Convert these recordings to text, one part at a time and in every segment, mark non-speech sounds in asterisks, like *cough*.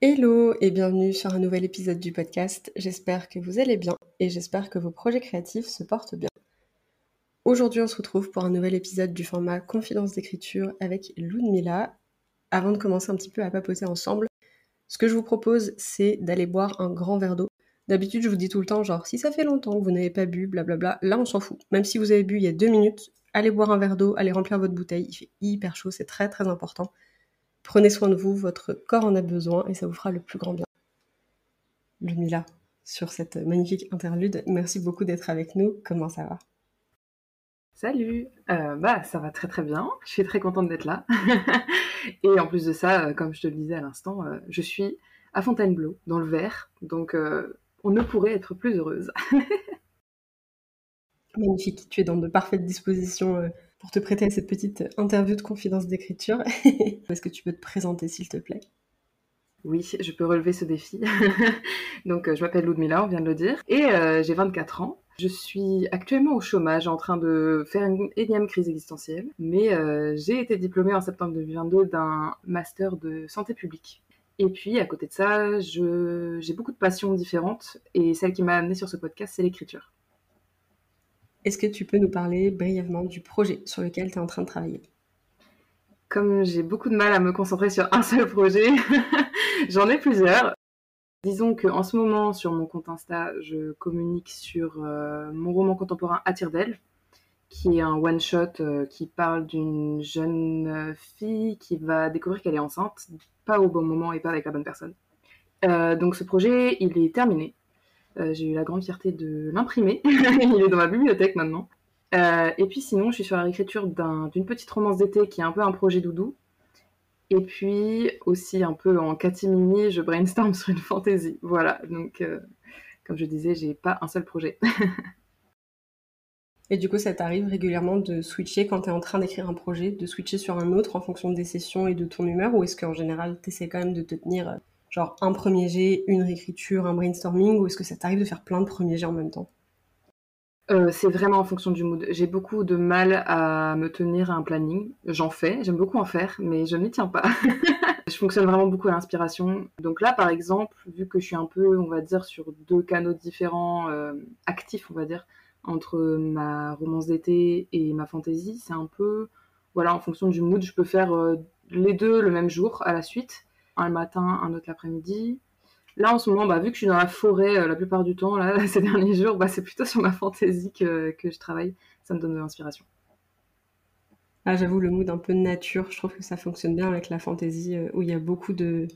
Hello et bienvenue sur un nouvel épisode du podcast. J'espère que vous allez bien et j'espère que vos projets créatifs se portent bien. Aujourd'hui, on se retrouve pour un nouvel épisode du format Confidence d'écriture avec Ludmilla. Avant de commencer un petit peu à papoter ensemble, ce que je vous propose, c'est d'aller boire un grand verre d'eau. D'habitude, je vous dis tout le temps, genre, si ça fait longtemps que vous n'avez pas bu, blablabla, là, on s'en fout. Même si vous avez bu il y a deux minutes, allez boire un verre d'eau, allez remplir votre bouteille. Il fait hyper chaud, c'est très très important. Prenez soin de vous, votre corps en a besoin et ça vous fera le plus grand bien. Lumila, sur cette magnifique interlude, merci beaucoup d'être avec nous. Comment ça va? Salut, euh, bah ça va très très bien. Je suis très contente d'être là. *laughs* et en plus de ça, euh, comme je te le disais à l'instant, euh, je suis à Fontainebleau, dans le Vert, donc on ne pourrait être plus heureuse. *laughs* Magnifique, tu es dans de parfaites dispositions pour te prêter à cette petite interview de confidence d'écriture. *laughs* Est-ce que tu peux te présenter, s'il te plaît? Oui, je peux relever ce défi. *laughs* Donc, euh, je m'appelle Ludmilla, on vient de le dire, et euh, j'ai 24 ans. Je suis actuellement au chômage, en train de faire une énième crise existentielle, mais euh, j'ai été diplômée en septembre 2022 d'un master de santé publique. Et puis, à côté de ça, j'ai beaucoup de passions différentes, et celle qui m'a amenée sur ce podcast, c'est l'écriture. Est-ce que tu peux nous parler brièvement du projet sur lequel tu es en train de travailler? Comme j'ai beaucoup de mal à me concentrer sur un seul projet, *laughs* j'en ai plusieurs. Disons qu'en ce moment, sur mon compte Insta, je communique sur euh, mon roman contemporain À tire d'elle, qui est un one-shot euh, qui parle d'une jeune fille qui va découvrir qu'elle est enceinte, pas au bon moment et pas avec la bonne personne. Euh, donc ce projet, il est terminé. Euh, j'ai eu la grande fierté de l'imprimer. *laughs* Il est dans ma bibliothèque maintenant. Euh, et puis sinon, je suis sur la réécriture d'une petite romance d'été qui est un peu un projet doudou. Et puis aussi un peu en catimini, je brainstorm *laughs* sur une fantaisie. Voilà, donc euh, comme je disais, j'ai pas un seul projet. *laughs* Et du coup, ça t'arrive régulièrement de switcher quand tu es en train d'écrire un projet, de switcher sur un autre en fonction des sessions et de ton humeur, ou est-ce qu'en général, tu essaies quand même de te tenir genre un premier jet, une réécriture, un brainstorming, ou est-ce que ça t'arrive de faire plein de premiers jets en même temps? Euh, c'est vraiment en fonction du mood. J'ai beaucoup de mal à me tenir à un planning. J'en fais, j'aime beaucoup en faire, mais je ne m'y tiens pas. *laughs* je fonctionne vraiment beaucoup à l'inspiration. Donc là, par exemple, vu que je suis un peu, on va dire, sur deux canaux différents, euh, actifs, on va dire, entre ma romance d'été et ma fantaisie, c'est un peu, voilà, en fonction du mood, je peux faire euh, les deux le même jour à la suite un le matin, un autre l'après-midi. Là, en ce moment, bah, vu que je suis dans la forêt euh, la plupart du temps, là, *laughs* ces derniers jours, bah, c'est plutôt sur ma fantaisie que, je travaille. Ça me donne de l'inspiration. Ah, J'avoue, le mood un peu nature, je trouve que ça fonctionne bien avec la fantaisie, euh, où il y a beaucoup de,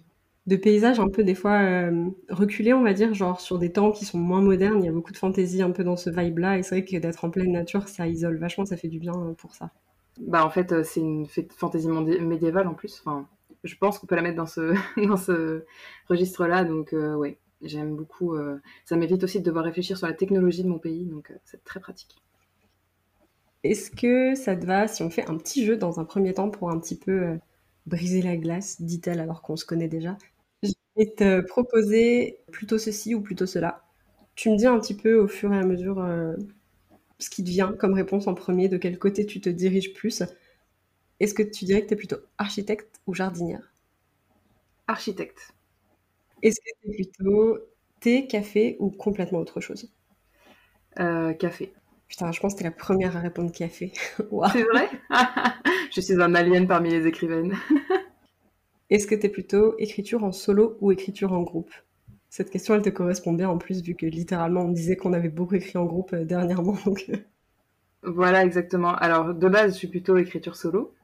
paysages un peu des fois euh, reculés, on va dire, genre sur des temps qui sont moins modernes. Il y a beaucoup de fantaisie un peu dans ce vibe-là. Et c'est vrai que d'être en pleine nature, ça isole vachement, ça fait du bien pour ça. Bah, en fait, c'est une fantaisie médiévale en plus. Enfin, je pense qu'on peut la mettre dans ce, *laughs* dans ce registre-là. Donc, euh, ouais, j'aime beaucoup. Euh, ça m'évite aussi de devoir réfléchir sur la technologie de mon pays, donc euh, c'est très pratique. Est-ce que ça te va si on fait un petit jeu dans un premier temps pour un petit peu briser la glace, dit-elle alors qu'on se connaît déjà? Je vais te proposer plutôt ceci ou plutôt cela. Tu me dis un petit peu au fur et à mesure ce qui te vient comme réponse en premier, de quel côté tu te diriges plus. Est-ce que tu dirais que tu es plutôt architecte ou jardinière? Architecte. Est-ce que tu es plutôt thé, café ou complètement autre chose? Euh, Café. Putain, je pense que tu es la première à répondre café. *laughs* C'est vrai? *laughs* Je suis un alien parmi les écrivaines. *laughs* Est-ce que tu es plutôt écriture en solo ou écriture en groupe? Cette question, elle te correspond bien en plus, vu que littéralement, on disait qu'on avait beaucoup écrit en groupe euh, dernièrement. Donc... Euh. Voilà, exactement. Alors, de base, je suis plutôt écriture solo.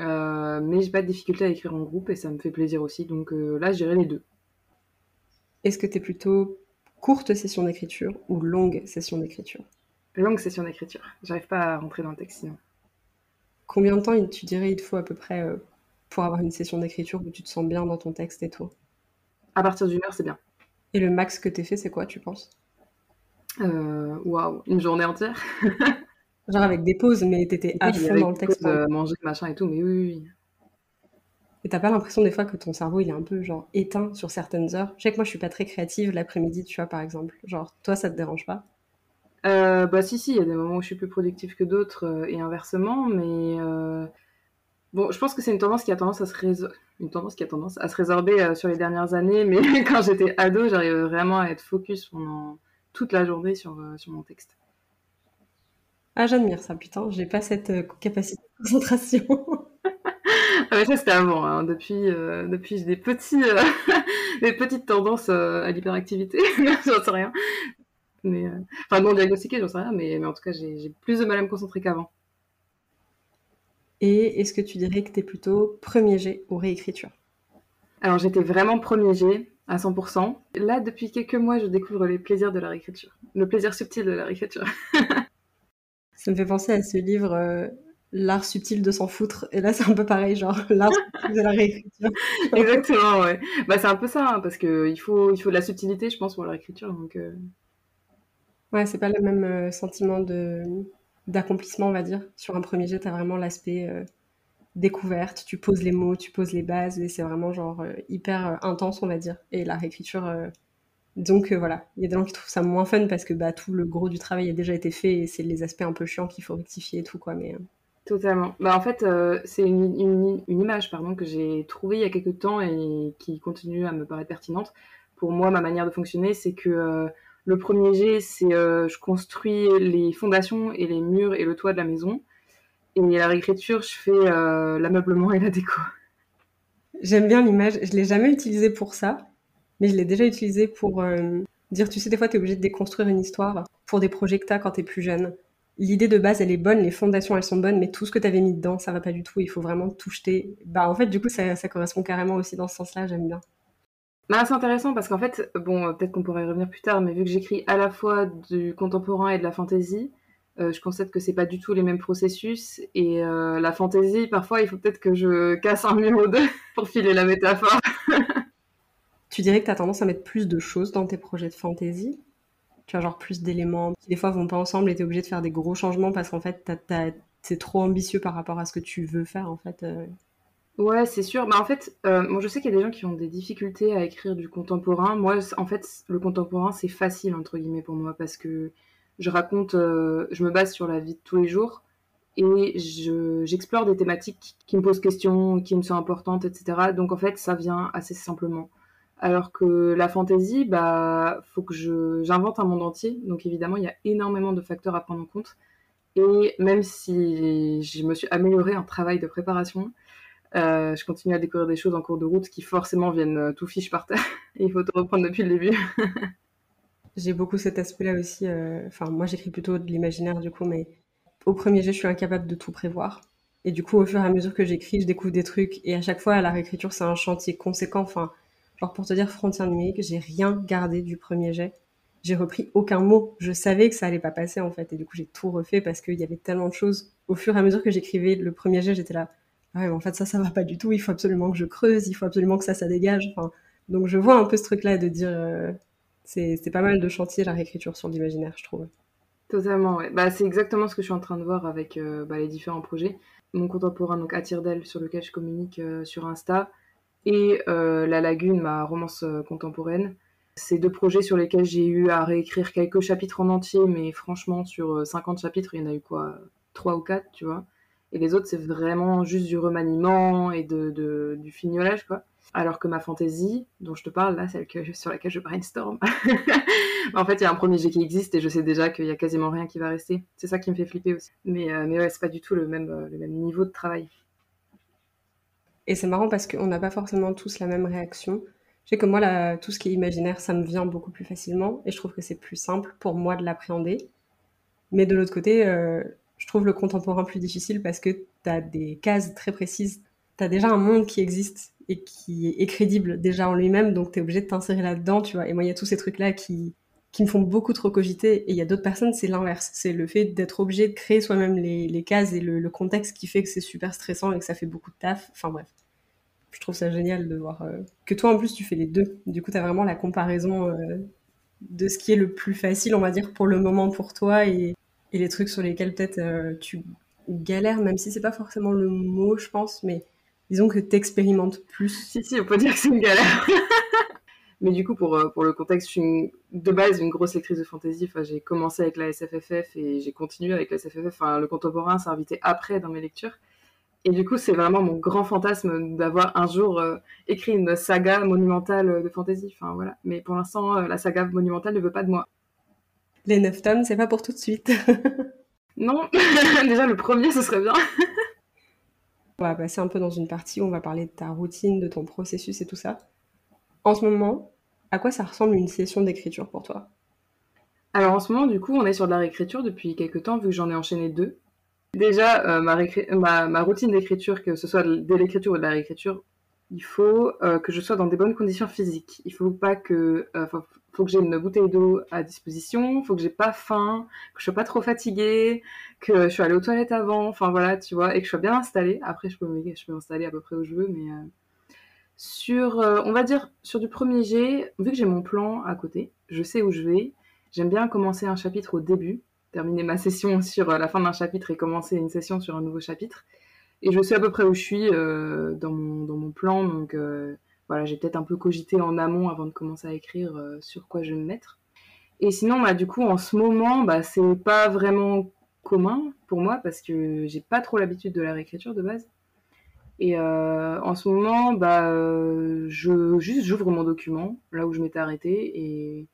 Euh, mais j'ai pas de difficulté à écrire en groupe et ça me fait plaisir aussi. Donc euh, là, je les deux. Est-ce que tu es plutôt courte session d'écriture ou longue session d'écriture? Longue session d'écriture. J'arrive pas à rentrer dans le texte sinon. Combien de temps tu dirais il te faut à peu près euh, pour avoir une session d'écriture où tu te sens bien dans ton texte et tout? À partir d'une heure, c'est bien. Et le max que t'es fait, c'est quoi, tu penses? Waouh, une journée entière? *laughs* Genre avec des pauses, mais t'étais à fond dans le texte. Pauses, manger, machin et tout, mais oui, oui. Et t'as pas l'impression des fois que ton cerveau il est un peu genre éteint sur certaines heures? Je sais que moi je suis pas très créative l'après-midi, tu vois, par exemple. Genre, toi ça te dérange pas? Euh, Bah si, si, il y a des moments où je suis plus productive que d'autres euh, et inversement, mais euh, bon, je pense que c'est une tendance qui a tendance à se résorber. Une tendance qui a tendance à se résorber sur les dernières années, mais *laughs* quand j'étais ado, j'arrivais vraiment à être focus pendant toute la journée sur, sur mon texte. Ah, j'admire ça, putain, j'ai pas cette capacité de concentration. *laughs* Ah mais ça c'était avant. Hein. Depuis, euh, depuis j'ai des petits, euh, *laughs* des petites tendances euh, à l'hyperactivité. *laughs* j'en sais rien. Mais enfin non diagnostiqué, j'en sais rien. Mais, mais en tout cas, j'ai plus de mal à me concentrer qu'avant. Et est-ce que tu dirais que tu es plutôt premier jet ou réécriture? Alors j'étais vraiment premier jet à 100%. Là, depuis quelques mois, je découvre les plaisirs de la réécriture. Le plaisir subtil de la réécriture. Ça me fait penser à ce livre l'art subtil de s'en foutre. Et là, c'est un peu pareil, genre *laughs* l'art subtil de la réécriture. *laughs* Exactement, ouais. Bah, c'est un peu ça, hein, parce qu'il faut, il faut de la subtilité, je pense, pour la réécriture. Donc, euh. Ouais, c'est pas le même euh, sentiment de d'accomplissement, on va dire. Sur un premier jet, t'as vraiment l'aspect euh, découverte, tu poses les mots, tu poses les bases, et c'est vraiment genre hyper intense, on va dire. Et la réécriture. Donc voilà, il y a des gens qui trouvent ça moins fun parce que bah, tout le gros du travail a déjà été fait et c'est les aspects un peu chiants qu'il faut rectifier et tout quoi. Mais Totalement. Bah, en fait, euh, c'est une, une, une, image pardon, que j'ai trouvée il y a quelques temps et qui continue à me paraître pertinente. Pour moi, ma manière de fonctionner, c'est que euh, le premier jet, c'est euh, je construis les fondations et les murs et le toit de la maison. Et la réécriture, je fais l'ameublement et la déco. J'aime bien l'image. Je l'ai jamais utilisée pour ça, mais je l'ai déjà utilisée pour dire, tu sais, des fois, tu es obligé de déconstruire une histoire pour des projets quand tu es plus jeune l'idée de base, elle est bonne, les fondations, elles sont bonnes, mais tout ce que tu avais mis dedans, ça va pas du tout. Il faut vraiment tout jeter. Bah, en fait, du coup, ça, correspond carrément aussi dans ce sens-là. J'aime bien. Bah, c'est intéressant parce qu'en fait, bon, peut-être qu'on pourrait y revenir plus tard, mais vu que j'écris à la fois du contemporain et de la fantaisie, euh, je constate que c'est pas du tout les mêmes processus. Et euh, la fantaisie, parfois, il faut peut-être que je casse un mur ou deux *laughs* pour filer la métaphore. *laughs* tu dirais que tu as tendance à mettre plus de choses dans tes projets de fantaisie tu as genre plus d'éléments qui des fois vont pas ensemble et es obligé de faire des gros changements parce qu'en fait c'est trop ambitieux par rapport à ce que tu veux faire en fait. Euh. Ouais, c'est sûr. Bah, en fait, euh, je sais qu'il y a des gens qui ont des difficultés à écrire du contemporain. Moi, en fait, le contemporain c'est facile entre guillemets pour moi parce que je raconte, euh, je me base sur la vie de tous les jours et j'explore des thématiques qui me posent question, qui me sont importantes, etc. Donc en fait, ça vient assez simplement. Alors que la fantaisie, bah, faut que j'invente un monde entier. Donc évidemment, il y a énormément de facteurs à prendre en compte. Et même si je me suis améliorée en travail de préparation, euh, je continue à découvrir des choses en cours de route qui forcément viennent euh, tout fiche par terre. *laughs* Il faut tout reprendre depuis le début. *laughs* J'ai beaucoup cet aspect-là aussi. Euh, enfin, moi, j'écris plutôt de l'imaginaire du coup, mais au premier jet, je suis incapable de tout prévoir. Et du coup, au fur et à mesure que j'écris, je découvre des trucs. Et à chaque fois, la réécriture, c'est un chantier conséquent. Enfin, Genre pour te dire frontière numérique, j'ai rien gardé du premier jet. J'ai repris aucun mot. Je savais que ça allait pas passer en fait, et du coup j'ai tout refait parce qu'il y avait tellement de choses. Au fur et à mesure que j'écrivais le premier jet, j'étais là. Ah ouais, en fait ça, ça va pas du tout. Il faut absolument que je creuse. Il faut absolument que ça, ça dégage. Donc je vois un peu ce truc-là de dire, euh, c'est pas mal de chantier la réécriture sur l'imaginaire, je trouve. Totalement, ouais. Bah, c'est exactement ce que je suis en train de voir avec euh, bah, les différents projets. Mon contemporain, donc Attire sur lequel je communique euh, sur Insta, et euh, La Lagune, ma romance euh, contemporaine. C'est deux projets sur lesquels j'ai eu à réécrire quelques chapitres en entier, mais franchement, sur 50 euh, chapitres, il y en a eu quoi 3 ou 4, tu vois. Et les autres, c'est vraiment juste du remaniement et de, du fignolage, quoi. Alors que ma fantaisie, dont je te parle là, celle sur laquelle je brainstorm, *laughs* en fait, il y a un premier jet qui existe et je sais déjà qu'il y a quasiment rien qui va rester. C'est ça qui me fait flipper aussi. Mais, mais ouais, c'est pas du tout le même, le même niveau de travail. Et c'est marrant parce qu'on n'a pas forcément tous la même réaction. Je sais que moi, tout ce qui est imaginaire, ça me vient beaucoup plus facilement et je trouve que c'est plus simple pour moi de l'appréhender. Mais de l'autre côté, euh, je trouve le contemporain plus difficile parce que tu as des cases très précises. Tu as déjà un monde qui existe et qui est crédible déjà en lui-même, donc tu es obligé de t'insérer là-dedans, tu vois. Et moi, il y a tous ces trucs-là qui, qui me font beaucoup trop cogiter. Et il y a d'autres personnes, c'est l'inverse. C'est le fait d'être obligé de créer soi-même les, cases et le, contexte qui fait que c'est super stressant et que ça fait beaucoup de taf. Enfin bref. je trouve ça génial de voir que toi en plus tu fais les deux. Du coup, tu as vraiment la comparaison de ce qui est le plus facile, on va dire, pour le moment pour toi et, et les trucs sur lesquels peut-être tu galères, même si c'est pas forcément le mot, je pense, mais disons que tu expérimentes plus. Si, si, on peut dire que c'est une galère. *laughs* Mais du coup, pour, euh, pour le contexte, je suis de base une grosse lectrice de fantasy. Enfin, j'ai commencé avec la SFFF et j'ai continué avec la SFFF. Enfin, le contemporain s'est invité après dans mes lectures. Et du coup, c'est vraiment mon grand fantasme d'avoir un jour euh, écrit une saga monumentale de fantasy. Enfin, voilà. Mais pour l'instant, euh, la saga monumentale ne veut pas de moi. Les neuf tomes, c'est pas pour tout de suite. *laughs* non, *laughs* déjà le premier, ce serait bien. on va passer un peu dans une partie où on va parler de ta routine, de ton processus et tout ça. En ce moment, à quoi ça ressemble une session d'écriture pour toi? Alors en ce moment, du coup, on est sur de la réécriture depuis quelques temps, vu que j'en ai enchaîné deux. Déjà, euh, ma, routine d'écriture, que ce soit de l'écriture ou de la réécriture, il faut euh, que je sois dans des bonnes conditions physiques. Il faut pas que, euh, faut j'ai une bouteille d'eau à disposition, faut que j'ai pas faim, que je sois pas trop fatiguée, que je suis allée aux toilettes avant, enfin voilà, tu vois, et que je sois bien installée. Après, je peux m'installer à peu près où je veux, mais sur, euh, on va dire, sur du premier jet, vu que j'ai mon plan à côté, je sais où je vais. J'aime bien commencer un chapitre au début, terminer ma *laughs* session sur euh, la fin d'un chapitre et commencer une session sur un nouveau chapitre. Et je sais à peu près où je suis euh, dans, mon, dans mon plan, donc voilà, j'ai peut-être un peu cogité en amont avant de commencer à écrire sur quoi je vais me mettre. Et sinon, bah, du coup, en ce moment, bah, c'est pas vraiment commun pour moi parce que j'ai pas trop l'habitude de la réécriture de base. Et euh, en ce moment, bah, euh, je juste j'ouvre mon document là où je m'étais arrêtée et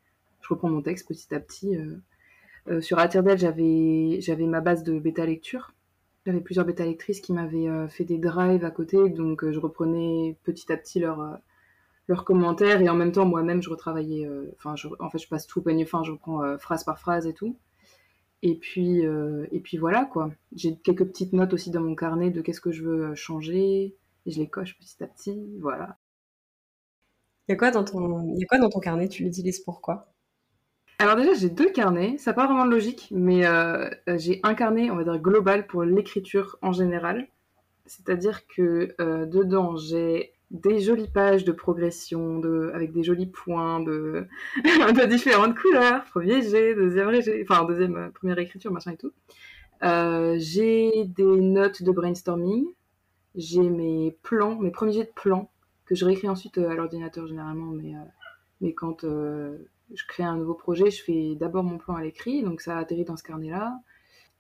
je reprends mon texte petit à petit. Euh, sur Atirdel, j'avais j'avais ma base de bêta lecture. J'avais plusieurs bêta lectrices qui m'avaient fait des drives à côté, donc je reprenais petit à petit leurs leurs commentaires et en même temps moi-même je retravaillais. Enfin, en fait, je passe tout au peigne fin, je reprends phrase par phrase et tout. Et puis, euh, et puis voilà quoi. J'ai quelques petites notes aussi dans mon carnet de qu'est-ce que je veux euh, changer. Et je les coche petit à petit. Voilà. Il y a quoi dans ton, y a quoi dans ton carnet? Tu l'utilises pourquoi Alors déjà, j'ai deux carnets. Ça n'a pas vraiment de logique, mais euh, j'ai un carnet, on va dire global pour l'écriture en général. C'est-à-dire que dedans, j'ai des jolies pages de progression, de, avec des jolis points de, *laughs* de différentes couleurs, premier G, deuxième G, enfin deuxième, euh, première écriture, machin et tout. Euh, j'ai des notes de brainstorming, j'ai mes plans, mes premiers jets de plans que je réécris ensuite euh, à l'ordinateur généralement, mais, mais quand je crée un nouveau projet, je fais d'abord mon plan à l'écrit, donc ça atterrit dans ce carnet-là.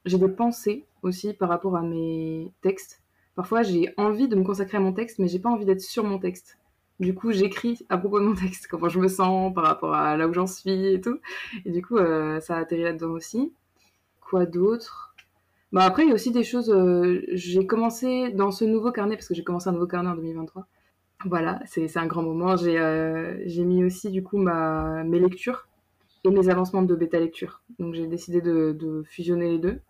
J'ai des pensées aussi par rapport à mes textes Parfois, j'ai envie de me consacrer à mon texte, mais j'ai pas envie d'être sur mon texte. Du coup, j'écris à propos de mon *laughs* texte, comment je me sens par rapport à là où j'en suis et tout. Et du coup, euh, ça a atterri là-dedans aussi. Quoi d'autre? Bah après, il y a aussi des choses. Euh, j'ai commencé dans ce nouveau carnet parce que j'ai commencé un nouveau carnet en 2023. Voilà, c'est un grand moment. Euh, j'ai mis aussi du coup ma, mes lectures et mes avancements de bêta lecture. Donc j'ai décidé de fusionner les deux.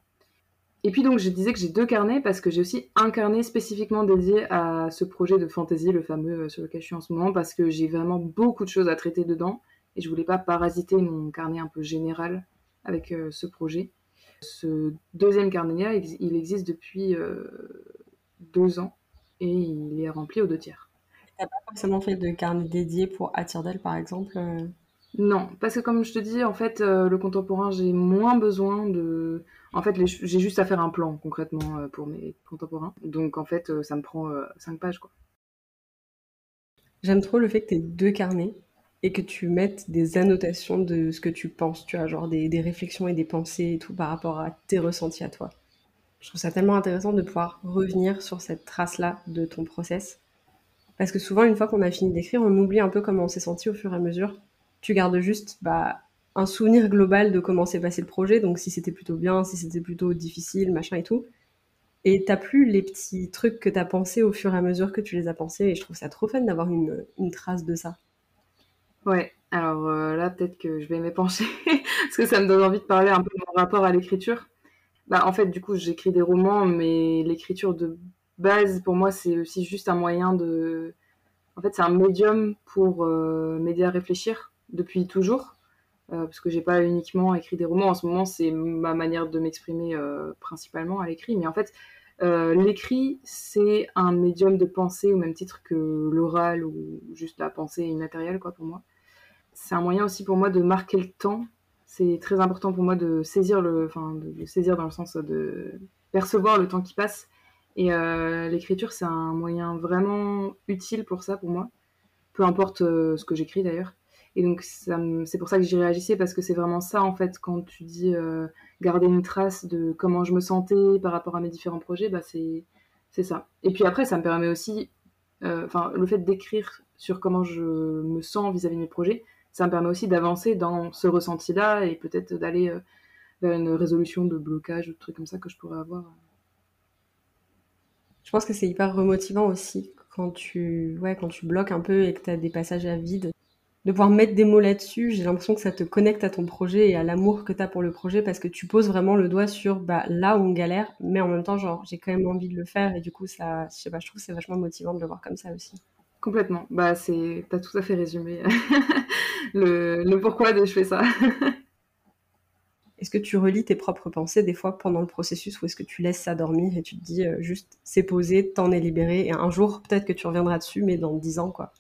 Et puis donc je disais que j'ai deux carnets parce que j'ai aussi un carnet spécifiquement dédié à ce projet de fantasy, le fameux euh, sur lequel je suis en ce moment, parce que j'ai vraiment beaucoup de choses à traiter dedans et je voulais pas parasiter mon carnet un peu général avec euh, ce projet. Ce deuxième carnet-là, il existe depuis euh, deux ans et il est rempli aux deux tiers. T'as pas forcément fait de carnet dédié pour Atirdel par exemple Non, parce que comme je te dis, en fait, le contemporain, j'ai moins besoin de en fait, j'ai juste à faire un plan concrètement euh, pour mes contemporains. Donc en fait, euh, ça me prend euh, cinq pages. J'aime trop le fait que tu aies deux carnets et que tu mettes des annotations de ce que tu penses, tu vois, genre des, des, réflexions et des pensées et tout par rapport à tes ressentis à toi. Je trouve ça tellement intéressant de pouvoir revenir sur cette trace-là de ton process. Parce que souvent, une fois qu'on a fini d'écrire, on oublie un peu comment on s'est senti au fur et à mesure. Tu gardes juste bah, un souvenir global de comment s'est passé le projet, donc si c'était plutôt bien, si c'était plutôt difficile, machin et tout. Et t'as plus les petits trucs que t'as pensé au fur et à mesure que tu les as pensés, et je trouve ça trop fun d'avoir une, trace de ça. Ouais, alors euh, là peut-être que je vais m'épancher, *laughs* parce que ça me donne envie de parler un peu de mon rapport à l'écriture. Bah, en fait, du coup, j'écris des romans, mais l'écriture de base, pour moi, c'est aussi juste un moyen de... En fait, c'est un médium pour euh, m'aider à réfléchir depuis toujours. Euh, parce que j'ai pas uniquement écrit des romans. En ce moment, c'est ma manière de m'exprimer euh, principalement à l'écrit. Mais en fait, L'écrit, c'est un médium de pensée au même titre que l'oral ou juste la pensée immatérielle, quoi, pour moi. C'est un moyen aussi pour moi de marquer le temps. C'est très important pour moi de saisir le, enfin, de saisir dans le sens de percevoir le temps qui passe. Et l'écriture, c'est un moyen vraiment utile pour ça, pour moi. Peu importe ce que j'écris d'ailleurs. Et donc, c'est pour ça que j'y réagissais, parce que c'est vraiment ça, en fait, quand tu dis euh, garder une trace de comment je me sentais par rapport à mes différents projets, bah, c'est ça. Et puis après, ça me permet aussi, euh, enfin, le fait d'écrire sur comment je me sens vis-à-vis de mes projets, ça me permet aussi d'avancer dans ce ressenti-là et peut-être d'aller euh, vers une résolution de blocage ou de trucs comme ça que je pourrais avoir. Je pense que c'est hyper remotivant aussi quand tu, ouais, quand tu bloques un peu et que tu as des passages à vide de pouvoir mettre des mots là-dessus, j'ai l'impression que ça te connecte à ton projet et à l'amour que tu as pour le projet parce que tu poses vraiment le doigt sur bah, là où on galère, mais en même temps, genre, j'ai quand même envie de le faire et du coup, ça, je sais pas, je trouve que c'est vachement motivant de le voir comme ça aussi. Complètement. Bah, c'est, t'as tout à fait résumé *laughs* le, le pourquoi de je fais ça. Est-ce que tu relis tes propres pensées des fois pendant le processus ou est-ce que tu laisses ça dormir et tu te dis euh, juste c'est posé, t'en es libéré et un jour peut-être que tu reviendras dessus mais dans dix ans quoi?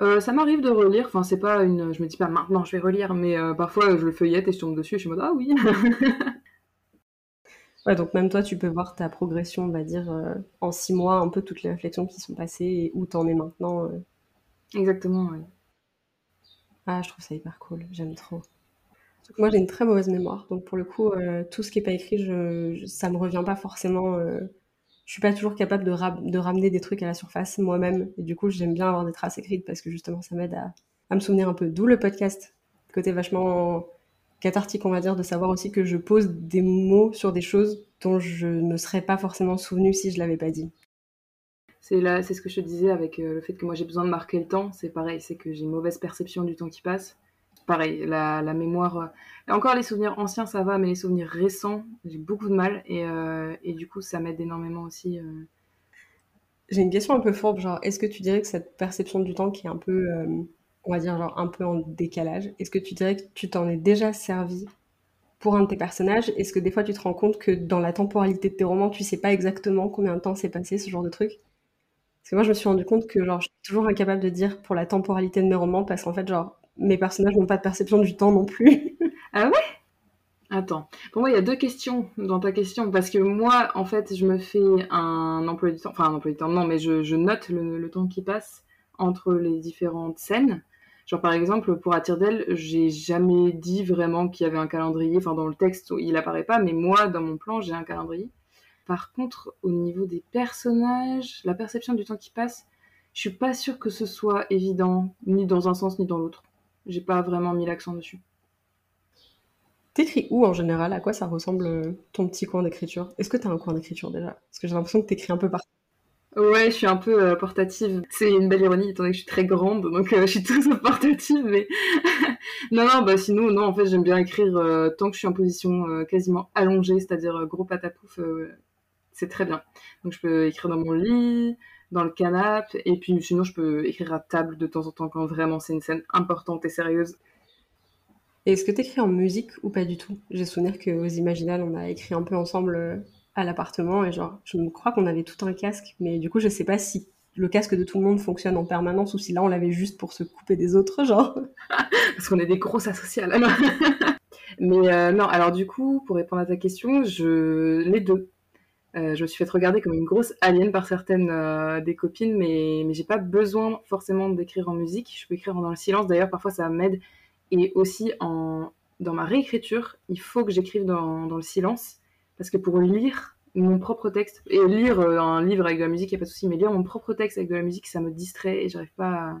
Euh, ça m'arrive de relire, enfin c'est pas une, je me dis pas maintenant je vais relire, mais euh, parfois je le feuillette et je tombe dessus, je suis en mode ah oui. *laughs* ouais, donc même toi tu peux voir ta progression, on va dire euh, en six mois, un peu toutes les réflexions qui sont passées et où t'en es maintenant. Exactement, oui. Ah, je trouve ça hyper cool, j'aime trop. Moi j'ai une très mauvaise mémoire, donc pour le coup tout ce qui est pas écrit, je, ça me revient pas forcément je suis pas toujours capable de, ramener des trucs à la surface moi-même. Et du coup, j'aime bien avoir des traces écrites parce que justement, ça m'aide à, à, me souvenir un peu. D'où le podcast, côté vachement cathartique, on va dire, de savoir aussi que je pose des mots sur des choses dont je ne me serais pas forcément souvenu si je l'avais pas dit. C'est là, c'est ce que je te disais avec euh, le fait que moi j'ai besoin de marquer le temps. C'est pareil, c'est que j'ai une mauvaise perception du temps qui passe pareil, la, mémoire. Euh, encore les souvenirs anciens, ça va, mais les souvenirs récents, j'ai beaucoup de mal. Et, euh, du coup, ça m'aide énormément aussi. Euh. J'ai une question un peu fourbe, genre, est-ce que tu dirais que cette perception du temps qui est un peu, on va dire, genre, un peu en décalage, est-ce que tu dirais que tu t'en es déjà servi pour un de tes personnages? Est-ce que des fois tu te rends compte que dans la temporalité de tes romans, tu sais pas exactement combien de temps s'est passé, ce genre de truc? Parce que moi, je me suis rendu compte que, genre, je suis toujours incapable de dire pour la temporalité de mes romans, parce qu'en fait, genre, mes personnages n'ont pas de perception du temps non plus. *laughs* ah ouais? Attends, pour moi, il y a deux questions dans ta question, parce que moi, en fait, je me fais un emploi du temps, enfin un emploi du temps, non, mais je, note le, temps qui passe entre les différentes scènes. Genre, par exemple, pour Atirdel, j'ai jamais dit vraiment qu'il y avait un calendrier, enfin, dans le texte, il apparaît pas, mais moi, dans mon plan, j'ai un calendrier. Par contre, au niveau des personnages, la perception du temps qui passe, je suis pas sûre que ce soit évident, ni dans un sens, ni dans l'autre. J'ai pas vraiment mis l'accent dessus. T'écris où en général? À quoi ça ressemble euh, ton petit coin d'écriture? Est-ce que t'as un coin d'écriture déjà? Parce que j'ai l'impression que t'écris un peu partout. Ouais, je suis un peu euh, portative. C'est une belle ironie, étant donné que je suis très grande, donc euh, *laughs* je suis toujours portative. Mais *laughs* non, non, bah sinon, non, en fait, j'aime bien écrire tant que je suis en position quasiment allongée, c'est-à-dire gros patapouf, c'est très bien. Donc je peux écrire dans mon lit, dans le canapé. Et puis sinon, je peux écrire à table de temps en temps quand vraiment c'est une scène importante et sérieuse. Est-ce que tu écris en musique ou pas du tout? J'ai souvenir qu'aux Imaginales, on a écrit un peu ensemble euh, à l'appartement et genre, je me crois qu'on avait tout un casque, mais du coup, je sais pas si le casque de tout le monde fonctionne en permanence ou si là on l'avait juste pour se couper des autres, *laughs* genre. Parce qu'on est des grosses asociales. *laughs* mais euh, non, alors du coup, pour répondre à ta question, je les deux. Euh, je me suis fait regarder comme une grosse alien par certaines euh, des copines, mais, mais j'ai pas besoin forcément d'écrire en musique. Je peux écrire dans le silence. D'ailleurs, parfois, ça m'aide. Et aussi, en, dans ma réécriture, il faut que j'écrive dans, dans, le silence. Parce que pour lire mon propre texte, et lire euh, un livre avec de la musique, il n'y a pas de souci, mais lire mon propre texte avec de la musique, ça me distrait et j'arrive pas